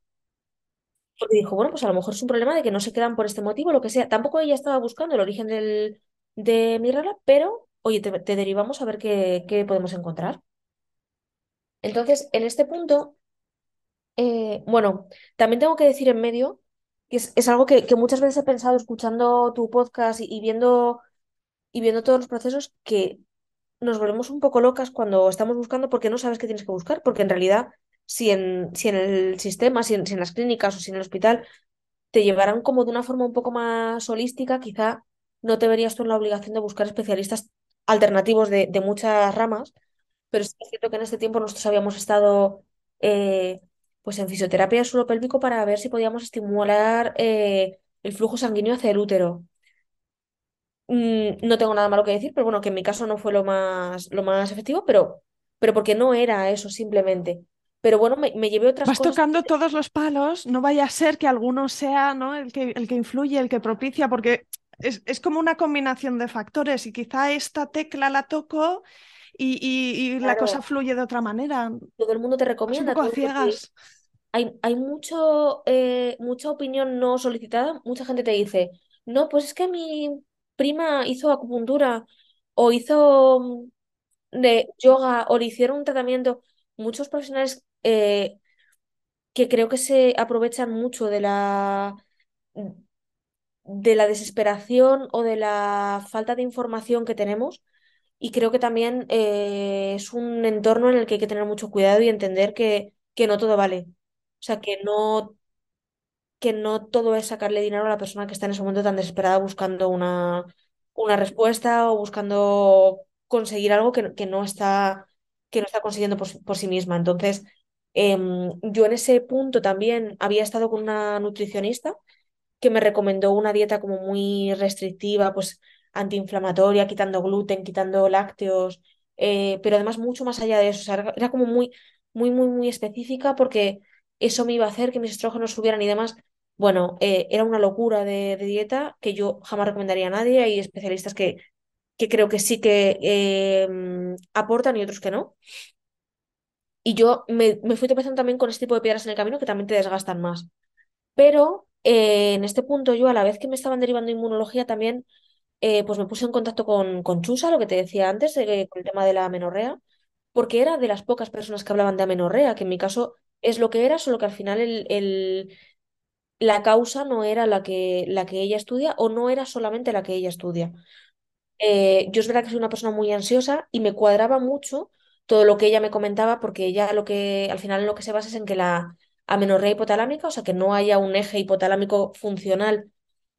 Porque dijo, bueno, pues a lo mejor es un problema de que no se quedan por este motivo, lo que sea. Tampoco ella estaba buscando el origen del, de mi regla, pero oye, te, te derivamos a ver qué, qué podemos encontrar. Entonces, en este punto, eh, bueno, también tengo que decir en medio, que es, algo que, muchas veces he pensado escuchando tu podcast y, viendo, y viendo todos los procesos, que nos volvemos un poco locas cuando estamos buscando porque no sabes qué tienes que buscar, porque en realidad, si en, si en el sistema, si en, las clínicas o si en el hospital te llevarán como de una forma un poco más holística, quizá no te verías tú en la obligación de buscar especialistas alternativos de, muchas ramas, pero es cierto que en este tiempo nosotros habíamos estado eh, pues en fisioterapia del suelo pélvico para ver si podíamos estimular eh, el flujo sanguíneo hacia el útero. Mm, no tengo nada malo que decir, pero bueno, que en mi caso no fue lo más, lo más efectivo, pero, pero porque no era eso simplemente. Pero bueno, me, me llevé otras Vas cosas. tocando todos los palos, no vaya a ser que alguno sea ¿no? el que, el que influye, el que propicia, porque es, es como una combinación de factores y quizá esta tecla la toco y, y- y la cosa fluye de otra manera. todo el mundo te Vas un recomienda, poco a ciegas. Hay, hay mucho, eh, mucha opinión no solicitada. Mucha gente te dice, no, pues es que mi prima hizo acupuntura o hizo mm, de yoga o le hicieron un tratamiento. Muchos profesionales eh, que creo que se aprovechan mucho de la, de la desesperación o de la falta de información que tenemos. Y creo que también eh, es un entorno en el que hay que tener mucho cuidado y entender que, que no todo vale. O sea, que no que no todo es sacarle dinero a la persona que está en ese momento tan desesperada buscando una, una respuesta o buscando conseguir algo que, que no está, que no está consiguiendo por, por sí misma. Entonces, em, yo en ese punto también había estado con una nutricionista que me recomendó una dieta como muy restrictiva, pues antiinflamatoria, quitando gluten, quitando lácteos, eh, pero además mucho más allá de eso, era como muy, muy, muy, muy específica porque eso me iba a hacer que mis estrógenos subieran y demás. Bueno, eh, era una locura de, dieta que yo jamás recomendaría a nadie. Hay especialistas que, que creo que sí que eh, aportan y otros que no. Y yo me, me fui tropezando también con este tipo de piedras en el camino que también te desgastan más. Pero eh, en este punto yo, a la vez que me estaban derivando inmunología, también eh, pues me puse en contacto con, con Chusa, lo que te decía antes, eh, con el tema de la amenorrea, porque era de las pocas personas que hablaban de amenorrea, que en mi caso es lo que era, solo que al final el, el- la causa no era la que, la que ella estudia o no era solamente la que ella estudia. Eh, yo es verdad que soy una persona muy ansiosa y me cuadraba mucho todo lo que ella me comentaba, porque ella lo que al final lo que se basa es en que la amenorrea hipotalámica, o sea, que no haya un eje hipotalámico funcional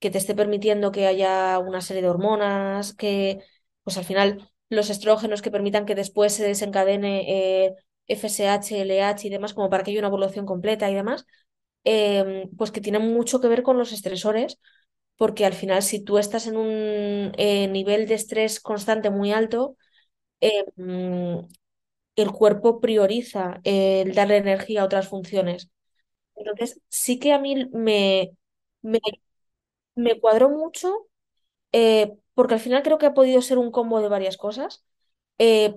que te esté permitiendo que haya una serie de hormonas, que pues al final los estrógenos que permitan que después se desencadene eh, FSH, LH y demás, como para que haya una evolución completa y demás, em, pues que tienen mucho que ver con los estresores porque al final si tú estás en un eh, nivel de estrés constante muy alto, mm, el cuerpo prioriza el darle energía a otras funciones. Entonces, sí que a mí me, me cuadró mucho, eh, porque al final creo que ha podido ser un combo de varias cosas, eh,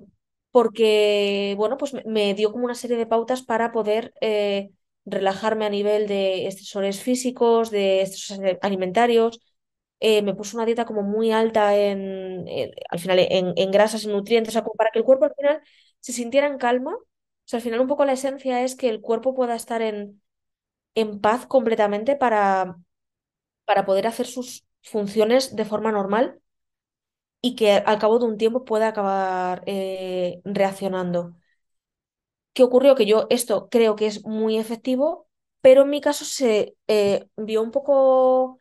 porque, bueno, pues me, dio como una serie de pautas para poder eh, relajarme a nivel de estresores físicos, de estresores alimentarios me puso una dieta como muy alta en, en- al final en, en grasas y nutrientes, o sea, como para que el cuerpo al final se sintiera en calma. O sea, al final un poco la esencia es que el cuerpo pueda estar en, en paz completamente para, para poder hacer sus funciones de forma normal y que al cabo de un tiempo pueda acabar eh, reaccionando. ¿Qué ocurrió? Que yo esto creo que es muy efectivo, pero en mi caso se eh, vio un poco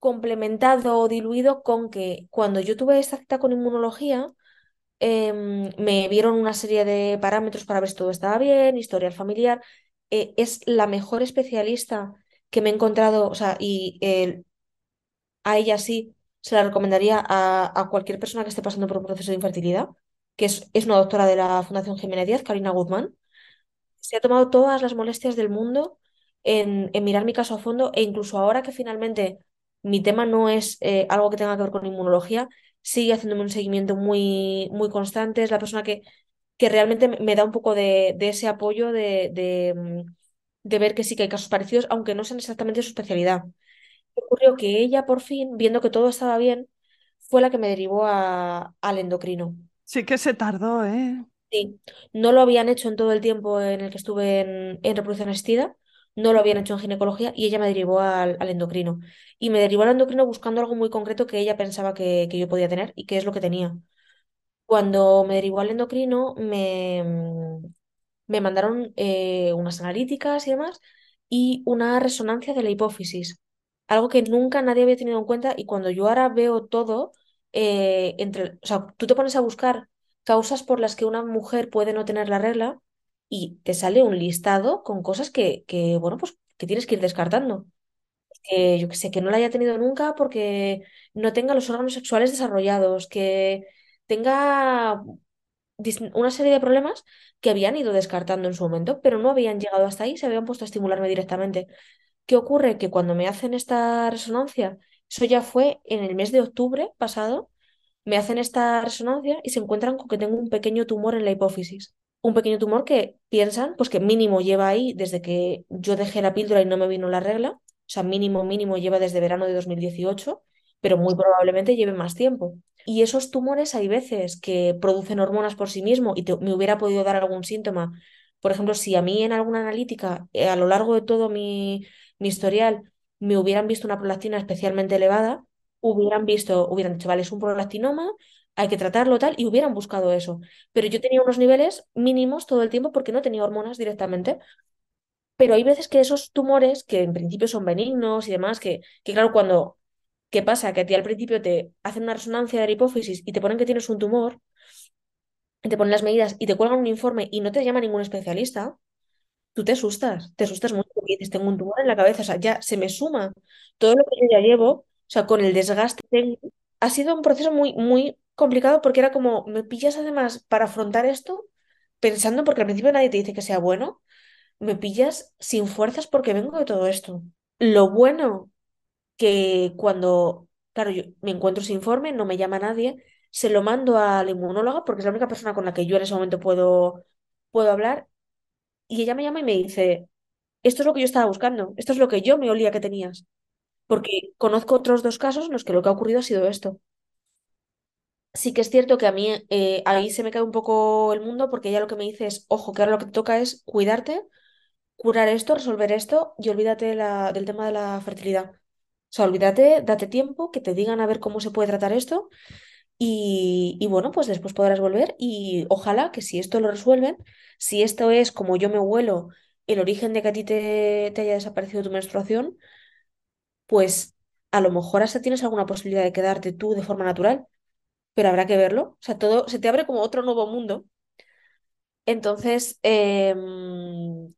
complementado o diluido con que cuando yo tuve esta cita con inmunología, em, me vieron una serie de parámetros para ver si todo estaba bien, historial familiar. Eh, es la mejor especialista que me he encontrado, o sea, y eh, a ella sí se la recomendaría a, cualquier persona que esté pasando por un proceso de infertilidad, que es, es una doctora de la Fundación Jiménez Díaz, Carolina Guzmán se ha tomado todas las molestias del mundo en, mirar mi caso a fondo e incluso ahora que finalmente mi tema no es eh, algo que tenga que ver con inmunología, sigue haciéndome un seguimiento muy, muy constante. Es la persona que, que realmente me da un poco de, ese apoyo de, de, mm, de ver que sí que hay casos parecidos, aunque no sean exactamente su especialidad. Ocurrió que ella, por fin, viendo que todo estaba bien, fue la que me derivó a, al endocrino. Sí que se tardó, ¿eh? Sí, no lo habían hecho en todo el tiempo en el que estuve en, en reproducción asistida, no lo habían hecho en ginecología y ella me derivó al, al endocrino. Y me derivó al endocrino buscando algo muy concreto que ella pensaba que, que yo podía tener y que es lo que tenía. Cuando me derivó al endocrino, me, me mandaron eh, unas analíticas y demás y una resonancia de la hipófisis. algo que nunca nadie había tenido en cuenta y cuando yo ahora veo todo, eh, entre, o sea, tú te pones a buscar causas por las que una mujer puede no tener la regla y te sale un listado con cosas que, que bueno, pues que tienes que ir descartando. Que yo sé, que no la haya tenido nunca porque no tenga los órganos sexuales desarrollados, que tenga una serie de problemas que habían ido descartando en su momento, pero no habían llegado hasta ahí, se habían puesto a estimularme directamente. ¿Qué ocurre? Que cuando me hacen esta resonancia, eso ya fue en el mes de octubre pasado, me hacen esta resonancia y se encuentran con que tengo un pequeño tumor en la hipófisis. Un pequeño tumor que piensan, pues que mínimo lleva ahí desde que yo dejé la píldora y no me vino la regla. O sea, mínimo, mínimo lleva desde verano de 2018, pero muy probablemente lleve más tiempo. Y esos tumores hay veces que producen hormonas por sí mismo y me hubiera podido dar algún síntoma. Por ejemplo, si a mí en alguna analítica, eh, a lo largo de todo mi, historial, me hubieran visto una prolactina especialmente elevada, hubieran visto, hubieran dicho, vale, es un prolactinoma, hay que tratarlo tal, y hubieran buscado eso. Pero yo tenía unos niveles mínimos todo el tiempo porque no tenía hormonas directamente. Pero hay veces que esos tumores, que en principio son benignos y demás, que claro, cuando, ¿qué pasa? Que a ti al principio te hacen una resonancia de la hipófisis y te ponen que tienes un tumor, te ponen las medidas y te cuelgan un informe y no te llama ningún especialista, tú te asustas, te asustas mucho porque dices, tengo un tumor en la cabeza, o sea, ya se me suma todo lo que yo ya llevo, o sea, con el desgaste. Ha sido un proceso muy, muy complicado porque era como, me pillas además para afrontar esto pensando, porque al principio nadie te dice que sea bueno, me pillas sin fuerzas porque vengo de todo esto. Lo bueno que cuando, claro, yo me encuentro ese informe, no me llama nadie, se lo mando a la inmunóloga porque es la única persona con la que yo en ese momento puedo, puedo hablar y ella me llama y me dice, esto es lo que yo estaba buscando, esto es lo que yo me olía que tenías, porque conozco otros dos casos en los que lo que ha ocurrido ha sido esto. Sí que es cierto que a mí eh, ahí se me cae un poco el mundo porque ella lo que me dice es, ojo, que ahora lo que te toca es cuidarte, curar esto, resolver esto y olvídate de la- del tema de la fertilidad. Sea, olvídate, date tiempo, que te digan a ver cómo se puede tratar esto y, y bueno, pues después podrás volver y ojalá que si esto lo resuelven, si esto es como yo me huelo el origen de que a ti te, te haya desaparecido tu menstruación, pues a lo mejor hasta tienes alguna posibilidad de quedarte tú de forma natural, pero habrá que verlo. O sea, todo se te abre como otro nuevo mundo. Entonces, em,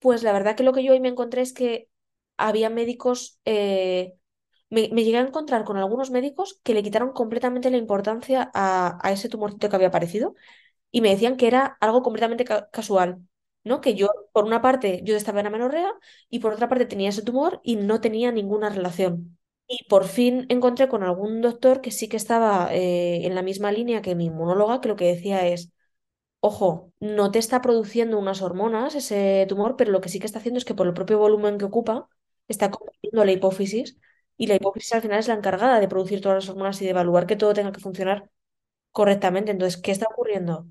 pues la verdad que lo que yo hoy me encontré es que había médicos, eh, me, llegué a encontrar con algunos médicos que le quitaron completamente la importancia a, ese tumorcito que había aparecido y me decían que era algo completamente ca- casual, ¿no? Que yo, por una parte, yo estaba en amenorrea y por otra parte tenía ese tumor y no tenía ninguna relación. Y por fin encontré con algún doctor que sí que estaba eh, en la misma línea que mi inmunóloga, que lo que decía es, ojo, no te está produciendo unas hormonas ese tumor, pero lo que sí que está haciendo es que por el propio volumen que ocupa, está comprimiendo la hipófisis y la hipófisis al final es la encargada de producir todas las hormonas y de evaluar que todo tenga que funcionar correctamente. Entonces, ¿qué está ocurriendo?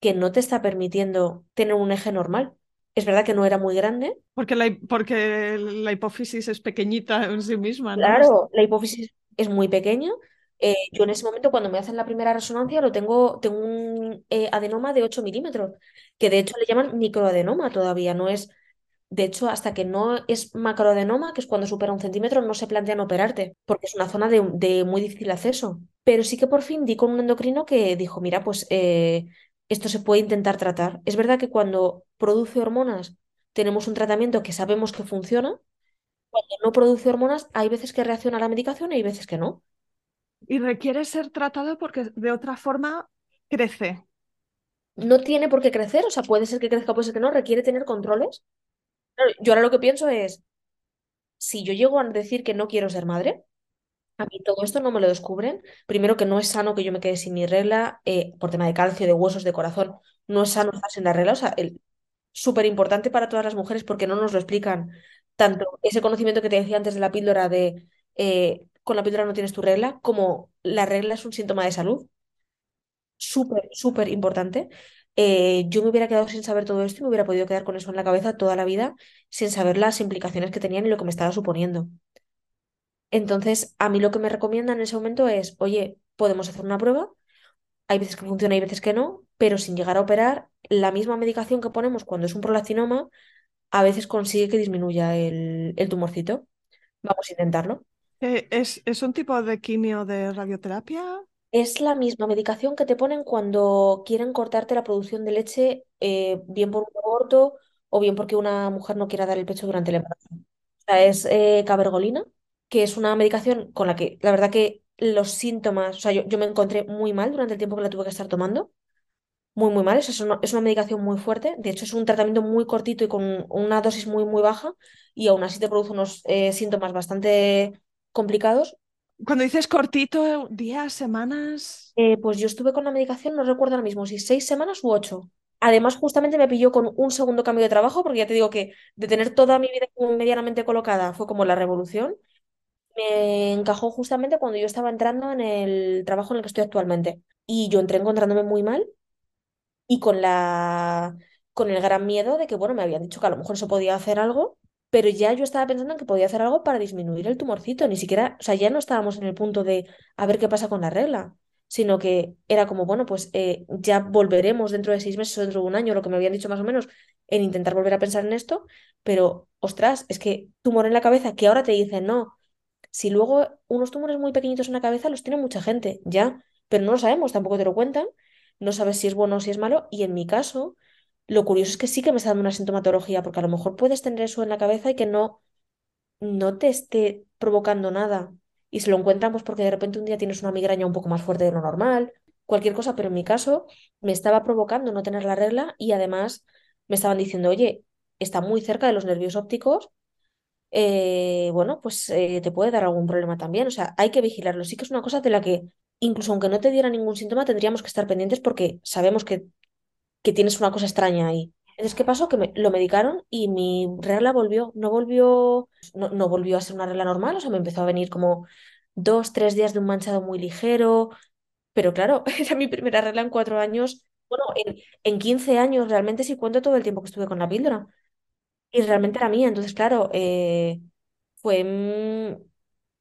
Que no te está permitiendo tener un eje normal. Es verdad que no era muy grande. Porque la, porque la hipófisis es pequeñita en sí misma, ¿no? Claro, la hipófisis es muy pequeña. Eh, yo en ese momento, cuando me hacen la primera resonancia, lo tengo, tengo un eh, adenoma de 8 milímetros, que de hecho le llaman microadenoma todavía, no es, de hecho, hasta que no es macroadenoma, que es cuando supera un centímetro, no se plantean operarte, porque es una zona de, de muy difícil acceso. Pero sí que por fin di con un endocrino que dijo, mira, pues eh, esto se puede intentar tratar. Es verdad que cuando produce hormonas tenemos un tratamiento que sabemos que funciona cuando no produce hormonas, hay veces que reacciona a la medicación y hay veces que no. Y requiere ser tratado porque de otra forma crece. No tiene por qué crecer, o sea, puede ser que crezca, puede ser que no, requiere tener controles. Yo ahora lo que pienso es, si yo llego a decir que no quiero ser madre, a mí todo esto no me lo descubren. Primero que no es sano que yo me quede sin mi regla, eh, por tema de calcio, de huesos, de corazón, no es sano estar sin la regla, o sea, súper importante para todas las mujeres porque no nos lo explican. Tanto ese conocimiento que te decía antes de la píldora de eh, con la píldora no tienes tu regla, como la regla es un síntoma de salud. súper, súper importante. Eh, yo me hubiera quedado sin saber todo esto y me hubiera podido quedar con eso en la cabeza toda la vida sin saber las implicaciones que tenían y lo que me estaba suponiendo. Entonces, a mí lo que me recomiendan en ese momento es, oye, podemos hacer una prueba, hay veces que funciona y veces que no, pero sin llegar a operar, la misma medicación que ponemos cuando es un prolactinoma, a veces consigue que disminuya el, el tumorcito. vamos a intentarlo. Eh, ¿Es, es un tipo de quimio de radioterapia? Es la misma medicación que te ponen cuando quieren cortarte la producción de leche, eh, bien por un aborto o bien porque una mujer no quiera dar el pecho durante el embarazo. O sea, es eh, cabergolina, que es una medicación con la que la verdad que los síntomas, o sea, yo, me encontré muy mal durante el tiempo que la tuve que estar tomando, muy, muy mal. Es una, es una medicación muy fuerte. De hecho, es un tratamiento muy cortito y con una dosis muy, muy baja y aún así te produce unos eh, síntomas bastante complicados Cuando dices cortito, días, semanas. Eh, pues yo estuve con la medicación, no recuerdo ahora mismo si seis semanas u ocho. Además, justamente me pilló con un segundo cambio de trabajo, porque ya te digo que de tener toda mi vida medianamente colocada fue como la revolución. Me encajó justamente cuando yo estaba entrando en el trabajo en el que estoy actualmente. Y yo entré encontrándome muy mal y con la, con el gran miedo de que, bueno, me habían dicho que a lo mejor se podía hacer algo, pero ya yo estaba pensando en que podía hacer algo para disminuir el tumorcito, ni siquiera, o sea, ya no estábamos en el punto de a ver qué pasa con la regla, sino que era como, bueno, pues eh, ya volveremos dentro de seis meses o dentro de un año, lo que me habían dicho más o menos, en intentar volver a pensar en esto, pero, ostras, es que tumor en la cabeza, que ahora te dicen, no, si luego unos tumores muy pequeñitos en la cabeza los tiene mucha gente, ya, pero no lo sabemos, tampoco te lo cuentan, no sabes si es bueno o si es malo, y en mi caso, lo curioso es que sí que me está dando una sintomatología, porque a lo mejor puedes tener eso en la cabeza y que no, no te esté provocando nada, y se lo encuentran pues porque de repente un día tienes una migraña un poco más fuerte de lo normal, cualquier cosa, pero en mi caso me estaba provocando no tener la regla y además me estaban diciendo, oye, está muy cerca de los nervios ópticos eh, bueno, pues eh, te puede dar algún problema también. O sea, hay que vigilarlo. Sí que es una cosa de la que, incluso aunque no te diera ningún síntoma, tendríamos que estar pendientes porque sabemos que, que tienes una cosa extraña ahí. Entonces, ¿qué pasó? Que me, lo medicaron y mi regla volvió, no volvió, no, volvió a ser una regla normal, o sea, me empezó a venir como dos, tres días de un manchado muy ligero, pero claro, era mi primera regla en cuatro años, bueno, en, en 15 años realmente sí cuento todo el tiempo que estuve con la píldora. Y realmente era mía, entonces, claro, eh, fue, mm,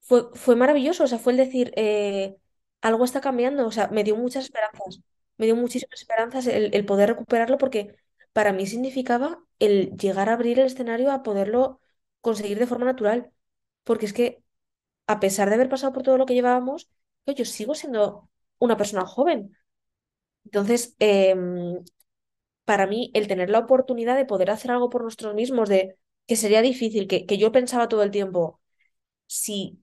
fue, fue maravilloso, o sea, fue el decir, eh, algo está cambiando, o sea, me dio muchas esperanzas, me dio muchísimas esperanzas el, poder recuperarlo porque para mí significaba el llegar a abrir el escenario a poderlo conseguir de forma natural, porque es que a pesar de haber pasado por todo lo que llevábamos, yo sigo siendo una persona joven. Entonces, em, para mí el tener la oportunidad de poder hacer algo por nosotros mismos, de que sería difícil, que, que yo pensaba todo el tiempo, si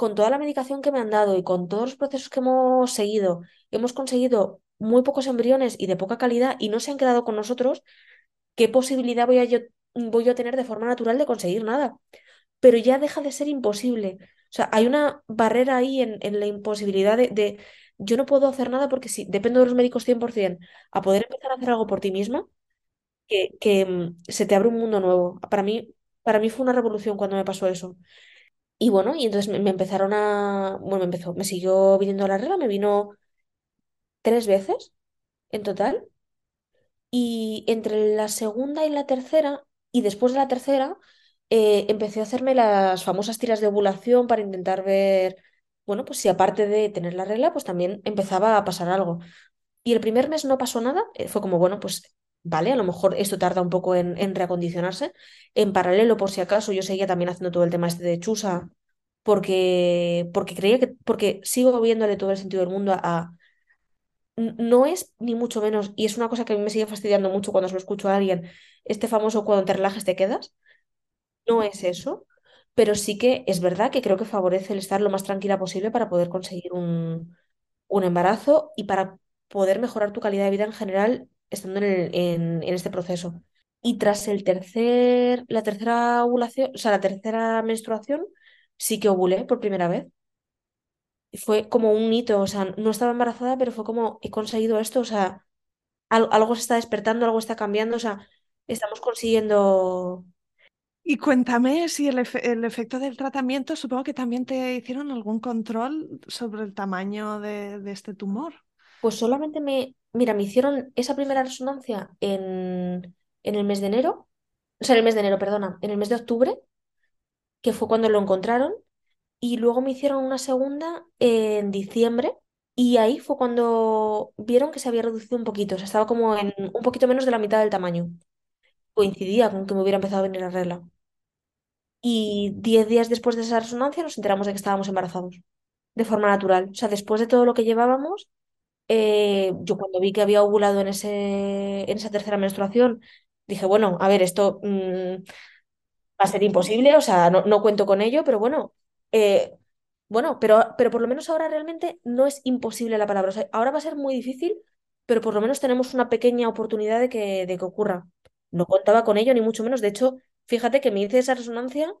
con toda la medicación que me han dado y con todos los procesos que hemos seguido, hemos conseguido muy pocos embriones y de poca calidad y no se han quedado con nosotros, ¿qué posibilidad voy a, yo, voy a tener de forma natural de conseguir nada? Pero ya deja de ser imposible. O sea, hay una barrera ahí en, la imposibilidad de, de, yo no puedo hacer nada porque si dependo de los médicos 100% a poder empezar a hacer algo por ti misma, que, que mm, se te abre un mundo nuevo. Para mí, para mí fue una revolución cuando me pasó eso. Y bueno, y entonces me, empezaron a, bueno, me empezó, me siguió viniendo la regla, me vino tres veces en total. Y entre la segunda y la tercera, y después de la tercera, eh, empecé a hacerme las famosas tiras de ovulación para intentar ver, bueno, pues si aparte de tener la regla, pues también empezaba a pasar algo. Y el primer mes no pasó nada, eh, fue como, bueno, pues vale, a lo mejor esto tarda un poco en, reacondicionarse. En paralelo, por si acaso, yo seguía también haciendo todo el tema este de chusa, porque, porque creía que, porque sigo viéndole todo el sentido del mundo a, no es ni mucho menos, y es una cosa que a mí me sigue fastidiando mucho cuando se lo escucho a alguien, este famoso cuando te relajes te quedas, no es eso, pero sí que es verdad que creo que favorece el estar lo más tranquila posible para poder conseguir un, un embarazo y para poder mejorar tu calidad de vida en general estando en, el- en, en este proceso. Y tras el tercer, la tercera ovulación, o sea, la tercera menstruación, sí que ovulé por primera vez. Y fue como un hito, o sea, no estaba embarazada, pero fue como, he conseguido esto, o sea, al- algo se está despertando, algo está cambiando, o sea, estamos consiguiendo Y cuéntame si el, efe- el efecto del tratamiento, supongo que también te hicieron algún control sobre el tamaño de, de este tumor. Pues solamente me, mira, me hicieron esa primera resonancia en, en el mes de enero, o sea, en el mes de enero, perdona, en el mes de octubre, que fue cuando lo encontraron, y luego me hicieron una segunda en diciembre, y ahí fue cuando vieron que se había reducido un poquito, o sea, estaba como en un poquito menos de la mitad del tamaño. Coincidía con que me hubiera empezado a venir la regla. y 10 días después de esa resonancia nos enteramos de que estábamos embarazados, de forma natural. O sea, después de todo lo que llevábamos, eh, yo cuando vi que había ovulado en ese, en esa tercera menstruación, dije, bueno, a ver, esto mm, va a ser imposible, o sea, no, no cuento con ello, pero bueno, eh, bueno, pero, pero por lo menos ahora realmente no es imposible la palabra. Ahora va a ser muy difícil, pero por lo menos tenemos una pequeña oportunidad de que, de que ocurra. No contaba con ello, ni mucho menos. De hecho, fíjate que me hice esa resonancia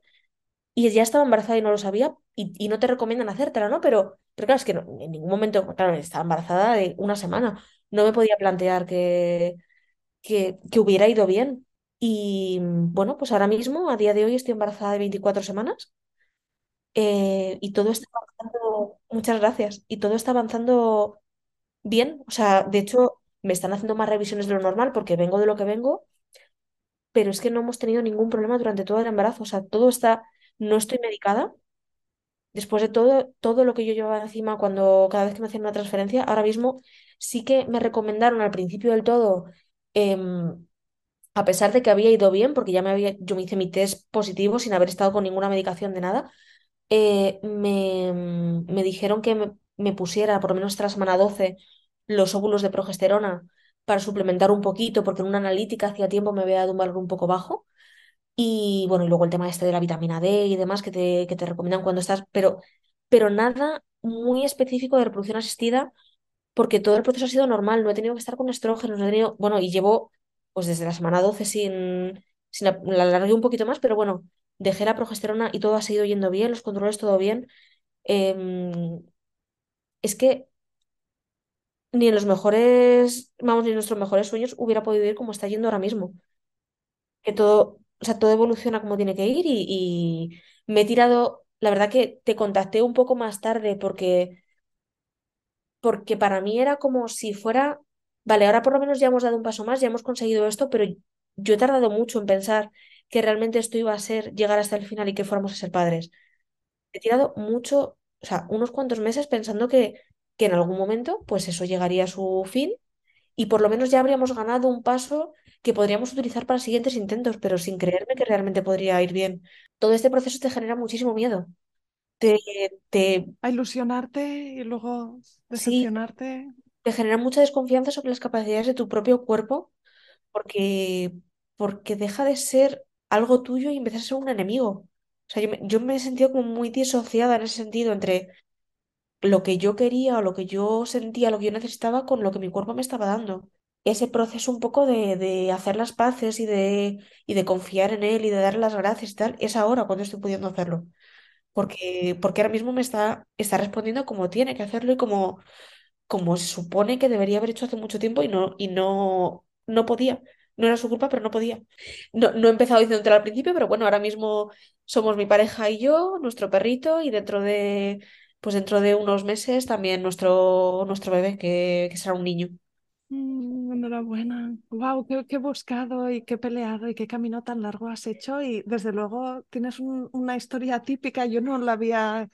y ya estaba embarazada y no lo sabía, y, no te recomiendan hacértela, ¿no? Pero, pero claro, es que no- en ningún momento, claro, estaba embarazada de una semana. No me podía plantear que, que, que hubiera ido bien. Y bueno, pues ahora mismo, a día de hoy, estoy embarazada de 24 semanas eh, y todo está avanzando, muchas gracias, y todo está avanzando bien. O sea, de hecho, me están haciendo más revisiones de lo normal porque vengo de lo que vengo, pero es que no hemos tenido ningún problema durante todo el embarazo. O sea, todo está, no estoy medicada. Después de todo, todo lo que yo llevaba encima cuando cada vez que me hacían una transferencia, ahora mismo sí que me recomendaron al principio del todo, em, a pesar de que había ido bien, porque ya me había, yo me hice mi test positivo sin haber estado con ninguna medicación de nada, eh, me, me dijeron que me, me pusiera por lo menos la semana 12 los óvulos de progesterona para suplementar un poquito, porque en una analítica hacía tiempo me había dado un valor un poco bajo. Y bueno, y luego el tema este de la vitamina D y demás que te, que te recomiendan cuando estás, pero, pero nada muy específico de reproducción asistida, porque todo el proceso ha sido normal, no he tenido que estar con estrógenos, no he tenido, bueno, y llevo pues desde la semana 12 sin, sin la, la alargué un poquito más, pero bueno, dejé la progesterona y todo ha seguido yendo bien, los controles todo bien. Em, es que ni en los mejores, vamos, ni en nuestros mejores sueños hubiera podido ir como está yendo ahora mismo. Que todo, o sea, todo evoluciona como tiene que ir y, me he tirado, la verdad que te contacté un poco más tarde porque, porque para mí era como si fuera, vale, ahora por lo menos ya hemos dado un paso más, ya hemos conseguido esto, pero yo he tardado mucho en pensar que realmente esto iba a ser llegar hasta el final y que fuéramos a ser padres. He tirado mucho, o sea, unos cuantos meses pensando que, que en algún momento, pues eso llegaría a su fin y por lo menos ya habríamos ganado un paso que podríamos utilizar para siguientes intentos, pero sin creerme que realmente podría ir bien. Todo este proceso te genera muchísimo miedo. Te, te, A ilusionarte y luego sí, decepcionarte. te genera mucha desconfianza sobre las capacidades de tu propio cuerpo porque, porque deja de ser algo tuyo y empieza a ser un enemigo. O sea, yo me, yo me he sentido como muy disociada en ese sentido entre lo que yo quería o lo que yo sentía, lo que yo necesitaba con lo que mi cuerpo me estaba dando. Ese proceso un poco de, de hacer las paces y de, y de confiar en él y de darle las gracias y tal, es ahora cuando estoy pudiendo hacerlo. Porque, porque ahora mismo me está, está respondiendo como tiene que hacerlo y como, como se supone que debería haber hecho hace mucho tiempo y no, y no, no podía. No era su culpa, pero no podía. No, no he empezado diciéndotelo al principio, pero bueno, ahora mismo somos mi pareja y yo, nuestro perrito, y dentro de, pues dentro de unos meses también nuestro, nuestro bebé, que, que será un niño. Mm, enhorabuena. Wow, qué, buscado y qué peleado y qué camino tan largo has hecho. Y desde luego tienes un- una historia típica. Yo no la había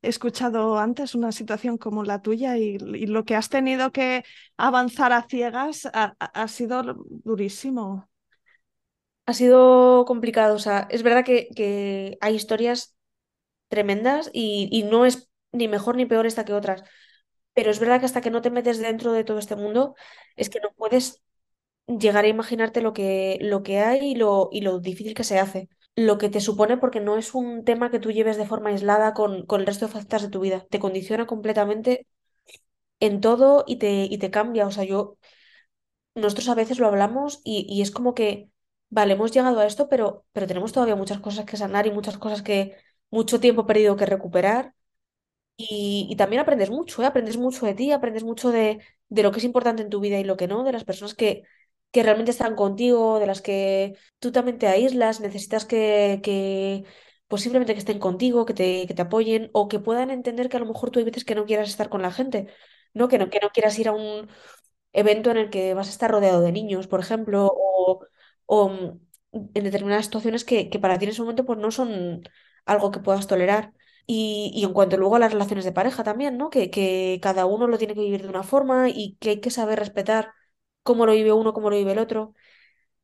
escuchado antes, una situación como la tuya, y, lo que has tenido que avanzar a ciegas ha, sido durísimo. Ha sido complicado, o sea, es verdad que, hay historias tremendas y no es ni mejor ni peor esta que otras, pero es verdad que hasta que no te metes dentro de todo este mundo, es que no puedes llegar a imaginarte lo que, lo que hay y lo, y lo difícil que se hace. Lo que te supone porque no es un tema que tú lleves de forma aislada con, con el resto de facetas de tu vida. Te condiciona completamente en todo y te, y te cambia. O sea, yo, nosotros a veces lo hablamos y, y es como que, vale, hemos llegado a esto, pero, pero tenemos todavía muchas cosas que sanar y muchas cosas que, mucho tiempo perdido que recuperar. Y, y también aprendes mucho, ¿eh? Aprendes mucho de ti, aprendes mucho de, de lo que es importante en tu vida y lo que no, de las personas que, que realmente están contigo, de las que tú también te aíslas, necesitas que, que pues simplemente que estén contigo, que te, que te apoyen o que puedan entender que a lo mejor tú hay veces que no quieras estar con la gente, ¿no? Que no, que no quieras ir a un evento en el que vas a estar rodeado de niños, por ejemplo, o, o mm, en determinadas situaciones que, que para ti en ese momento pues no son algo que puedas tolerar. Y, y en cuanto luego a las relaciones de pareja también, ¿no? Que, que cada uno lo tiene que vivir de una forma y que hay que saber respetar cómo lo vive uno, cómo lo vive el otro.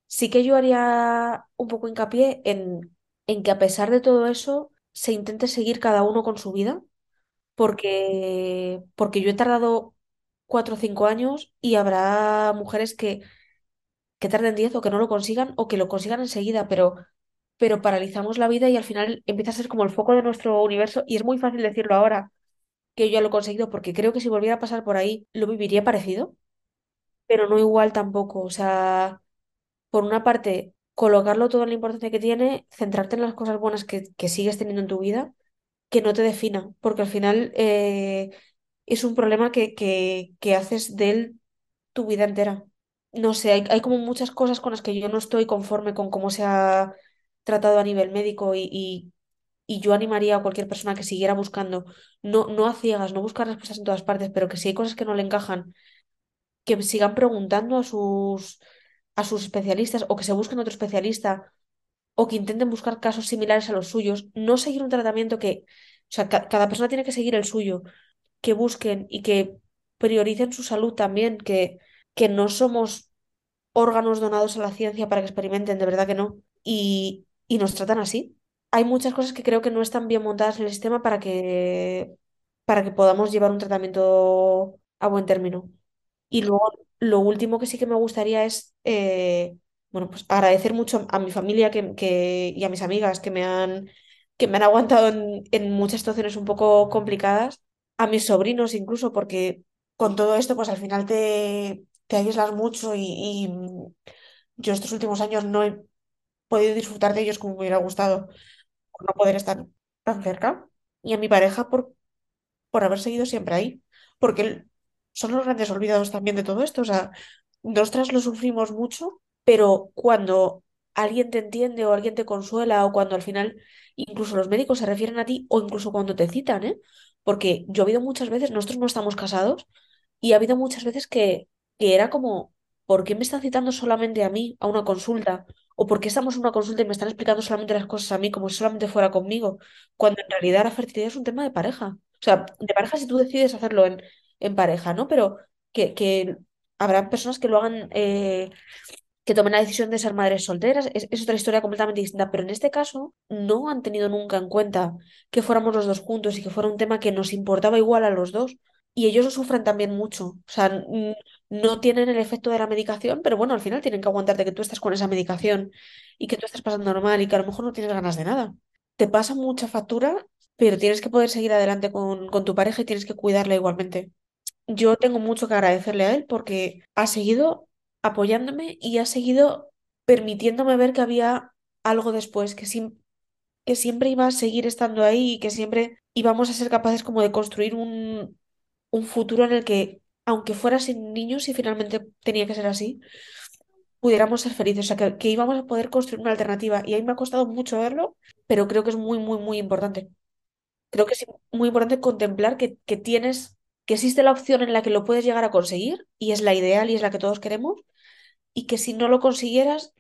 Sí que yo haría un poco hincapié en en que a pesar de todo eso, se intente seguir cada uno con su vida, porque, porque yo he tardado cuatro o cinco años y habrá mujeres que, que tarden diez o que no lo consigan o que lo consigan enseguida, pero, pero paralizamos la vida y al final empieza a ser como el foco de nuestro universo y es muy fácil decirlo ahora que yo ya lo he conseguido porque creo que si volviera a pasar por ahí lo viviría parecido, pero no igual tampoco. O sea, por una parte, colocarlo todo en la importancia que tiene, centrarte en las cosas buenas que, que sigues teniendo en tu vida, que no te defina, porque al final eh, es un problema que, que, que haces de él tu vida entera. No sé, hay, hay como muchas cosas con las que yo no estoy conforme con cómo se ha tratado a nivel médico y, y, yo animaría a cualquier persona que siguiera buscando, no, no a ciegas, no buscar respuestas en todas partes, pero que si hay cosas que no le encajan, que sigan preguntando a sus, a sus especialistas o que se busquen otro especialista o que intenten buscar casos similares a los suyos, no seguir un tratamiento que, o sea, ca- cada persona tiene que seguir el suyo, que busquen y que prioricen su salud también, que, que no somos órganos donados a la ciencia para que experimenten, de verdad que no, y nos tratan así. Hay muchas cosas que creo que no están bien montadas en el sistema para que, para que podamos llevar un tratamiento a buen término. Y luego, lo último que sí que me gustaría es, eh, bueno, pues agradecer mucho a mi familia que, que- y a mis amigas que me han, que me han aguantado en, en muchas situaciones un poco complicadas, a mis sobrinos incluso, porque con todo esto, pues al final te, te aíslas mucho y, y yo estos últimos años no he podido disfrutar de ellos como me hubiera gustado por no poder estar tan cerca. Y a mi pareja por por haber seguido siempre ahí, porque son los grandes olvidados también de todo esto. O sea, nosotras lo sufrimos mucho, pero cuando alguien te entiende o alguien te consuela o cuando al final incluso los médicos se refieren a ti o incluso cuando te citan, ¿eh? Porque yo he habido muchas veces, nosotros no estamos casados y ha habido muchas veces que, que era como, ¿por qué me están citando solamente a mí a una consulta? ¿O por qué estamos en una consulta y me están explicando solamente las cosas a mí como si solamente fuera conmigo? Cuando en realidad la fertilidad es un tema de pareja. O sea, de pareja si tú decides hacerlo en, en pareja, ¿no? Pero que, que habrá personas que lo hagan, eh, que tomen la decisión de ser madres solteras, es, es otra historia completamente distinta, pero en este caso no han tenido nunca en cuenta que fuéramos los dos juntos y que fuera un tema que nos importaba igual a los dos. Y ellos lo sufren también mucho. O sea, no tienen el efecto de la medicación, pero bueno, al final tienen que aguantarte que tú estás con esa medicación y que tú estás pasando normal y que a lo mejor no tienes ganas de nada. Te pasa mucha factura, pero tienes que poder seguir adelante con, con tu pareja y tienes que cuidarla igualmente. Yo tengo mucho que agradecerle a él porque ha seguido apoyándome y ha seguido permitiéndome ver que había algo después, que, que siempre iba a seguir estando ahí y que siempre íbamos a ser capaces como de construir un, un futuro en el que, aunque fuera sin niños y finalmente tenía que ser así, pudiéramos ser felices, o sea, que, íbamos a poder construir una alternativa. Y a mí me ha costado mucho verlo, pero creo que es muy, muy, muy importante. Creo que es muy importante contemplar que, tienes, que existe la opción en la que lo puedes llegar a conseguir y es la ideal y es la que todos queremos y que si no lo consiguieras,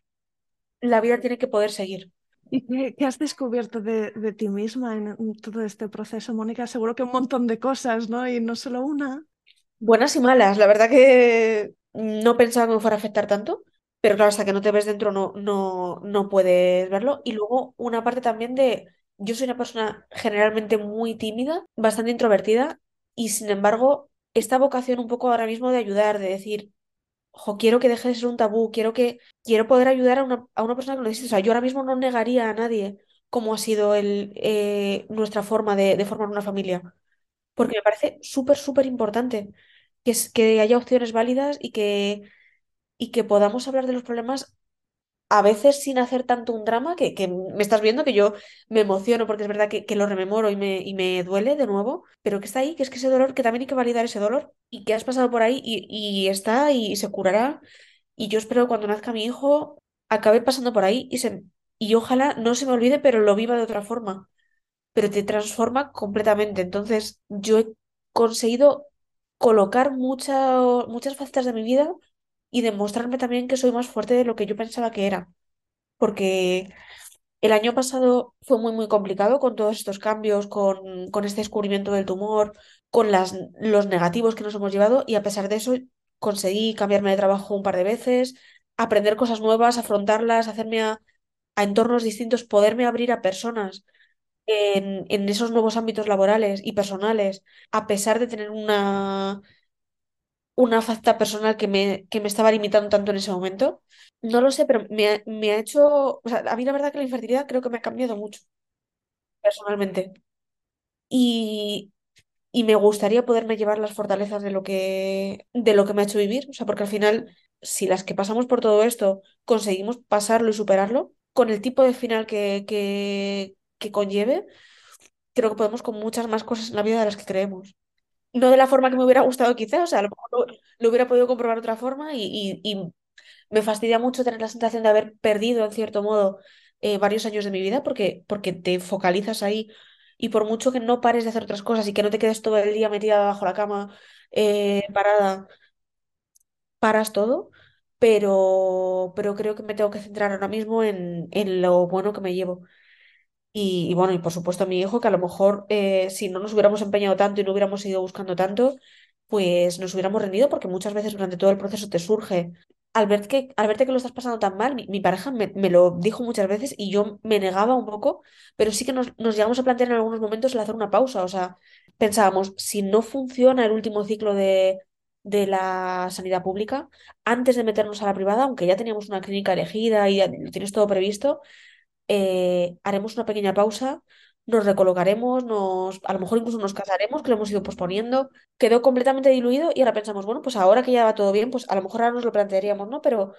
la vida tiene que poder seguir. ¿Y qué, has descubierto de, de ti misma en, en todo este proceso, Mónica? Seguro que un montón de cosas, ¿no? Y no solo una. Buenas y malas, la verdad que no pensaba que me fuera a afectar tanto, pero claro, hasta que no te ves dentro no, no, no puedes verlo. Y luego una parte también de, yo soy una persona generalmente muy tímida, bastante introvertida y sin embargo, esta vocación un poco ahora mismo de ayudar, de decir, ojo, quiero que deje de ser un tabú, quiero que, quiero poder ayudar a una, a una persona que lo necesite. O sea, yo ahora mismo no negaría a nadie cómo ha sido el, eh, nuestra forma de, de formar una familia, porque me parece súper, súper importante que, que haya opciones válidas y que, y que podamos hablar de los problemas a veces sin hacer tanto un drama, que, que me estás viendo que yo me emociono porque es verdad que, que lo rememoro y me, y me duele de nuevo, pero que está ahí, que es que ese dolor, que también hay que validar ese dolor y que has pasado por ahí y, y está y se curará. Y yo espero cuando nazca mi hijo acabe pasando por ahí y, se, y ojalá no se me olvide, pero lo viva de otra forma, pero te transforma completamente. Entonces, yo he conseguido colocar mucha- muchas facetas de mi vida y demostrarme también que soy más fuerte de lo que yo pensaba que era. Porque el año pasado fue muy, muy complicado con todos estos cambios, con, con este descubrimiento del tumor, con las, los negativos que nos hemos llevado y a pesar de eso conseguí cambiarme de trabajo un par de veces, aprender cosas nuevas, afrontarlas, hacerme a, a entornos distintos, poderme abrir a personas en, en esos nuevos ámbitos laborales y personales, a pesar de tener una, una faceta personal que me, que me estaba limitando tanto en ese momento. No lo sé, pero me ha, me ha hecho, o sea, a mí la verdad que la infertilidad creo que me ha cambiado mucho personalmente. Y, y me gustaría poderme llevar las fortalezas de lo que, de lo que me ha hecho vivir. O sea, porque al final, si las que pasamos por todo esto conseguimos pasarlo y superarlo, con el tipo de final que, que, que conlleve, creo que podemos con muchas más cosas en la vida de las que creemos. No de la forma que me hubiera gustado quizás, o sea, a lo mejor lo, hubiera podido comprobar de otra forma y me fastidia mucho tener la sensación de haber perdido, en cierto modo, eh, varios años de mi vida porque, porque te focalizas ahí y por mucho que no pares de hacer otras cosas y que no te quedes todo el día metida bajo la cama, eh, parada, paras todo, pero, pero creo que me tengo que centrar ahora mismo en, en lo bueno que me llevo. Y, bueno, y por supuesto mi hijo, que a lo mejor eh, si no nos hubiéramos empeñado tanto y no hubiéramos ido buscando tanto, pues nos hubiéramos rendido porque muchas veces durante todo el proceso te surge al ver que, al verte que lo estás pasando tan mal, mi, mi pareja me, me lo dijo muchas veces y yo me negaba un poco, pero sí que nos, nos llegamos a plantear en algunos momentos el hacer una pausa. O sea, pensábamos, si no funciona el último ciclo de, de la sanidad pública, antes de meternos a la privada, aunque ya teníamos una clínica elegida y ya lo tienes todo previsto, eh, haremos una pequeña pausa. Nos recolocaremos, nos, a lo mejor incluso nos casaremos, que lo hemos ido posponiendo. Quedó completamente diluido y ahora pensamos, bueno, pues ahora que ya va todo bien, pues a lo mejor ahora nos lo plantearíamos, ¿no? Pero,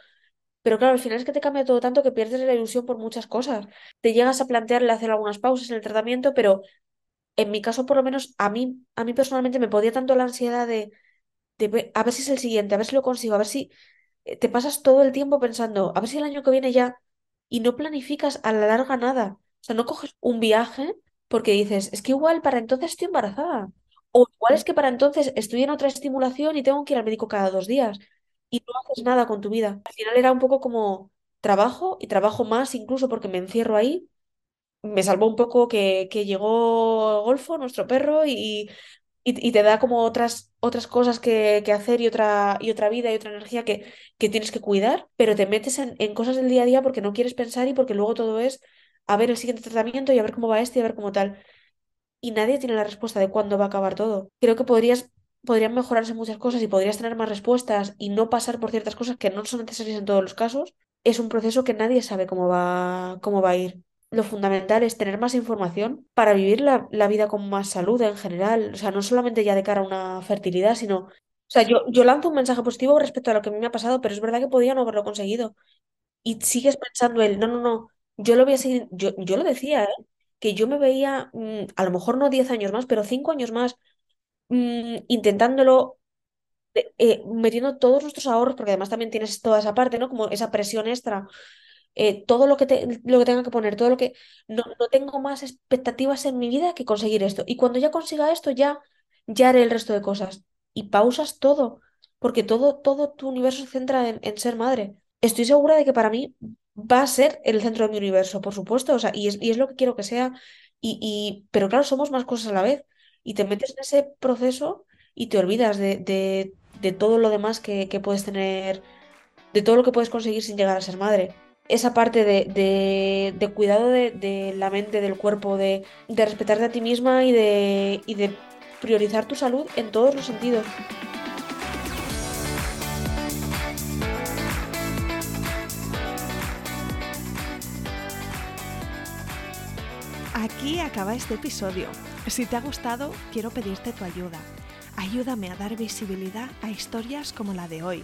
pero claro, al final es que te cambia todo tanto que pierdes la ilusión por muchas cosas. Te llegas a plantear el hacer algunas pausas en el tratamiento, pero en mi caso, por lo menos, a mí, a mí personalmente me podía tanto la ansiedad de, de a ver si es el siguiente, a ver si lo consigo, a ver si eh, te pasas todo el tiempo pensando, a ver si el año que viene ya, y no planificas a la larga nada. O sea, no coges un viaje porque dices, es que igual para entonces estoy embarazada. O igual es que para entonces estoy en otra estimulación y tengo que ir al médico cada dos días. Y no haces nada con tu vida. Al final era un poco como trabajo y trabajo más incluso porque me encierro ahí me salvó un poco que, que llegó Golfo, nuestro perro, y, y, te da como otras, otras cosas que, que hacer y otra, y otra vida y otra energía que, que tienes que cuidar, pero te metes en, en cosas del día a día porque no quieres pensar y porque luego todo es a ver el siguiente tratamiento y a ver cómo va este y a ver cómo tal. Y nadie tiene la respuesta de cuándo va a acabar todo. Creo que podrías, podrían mejorarse muchas cosas y podrías tener más respuestas y no pasar por ciertas cosas que no son necesarias en todos los casos. Es un proceso que nadie sabe cómo va, cómo va a ir lo fundamental es tener más información para vivir la, la vida con más salud en general. O sea, no solamente ya de cara a una fertilidad, sino... O sea, yo, yo lanzo un mensaje positivo respecto a lo que a mí me ha pasado, pero es verdad que podía no haberlo conseguido. Y sigues pensando él, no, no, no, yo lo voy a seguir... Yo, yo lo decía, ¿eh? Que yo me veía, mm, a lo mejor no 10 años más, pero 5 años más, mm, intentándolo, eh, metiendo todos nuestros ahorros, porque además también tienes toda esa parte, ¿no? Como esa presión extra eh, todo lo que, te- lo que tenga que poner, todo lo que... No, no tengo más expectativas en mi vida que conseguir esto. Y cuando ya consiga esto, ya, ya haré el resto de cosas. Y pausas todo, porque todo, todo tu universo se centra en, en ser madre. Estoy segura de que para mí va a ser el centro de mi universo, por supuesto, o sea, y es, y es lo que quiero que sea. Y, y, pero claro, somos más cosas a la vez. Y te metes en ese proceso y te olvidas de, de, de todo lo demás que, que puedes tener, de todo lo que puedes conseguir sin llegar a ser madre esa parte de, de- cuidado de, la mente, del cuerpo, de, de respetarte a ti misma y de, y de priorizar tu salud en todos los sentidos. Aquí acaba este episodio. Si te ha gustado, quiero pedirte tu ayuda. Ayúdame a dar visibilidad a historias como la de hoy.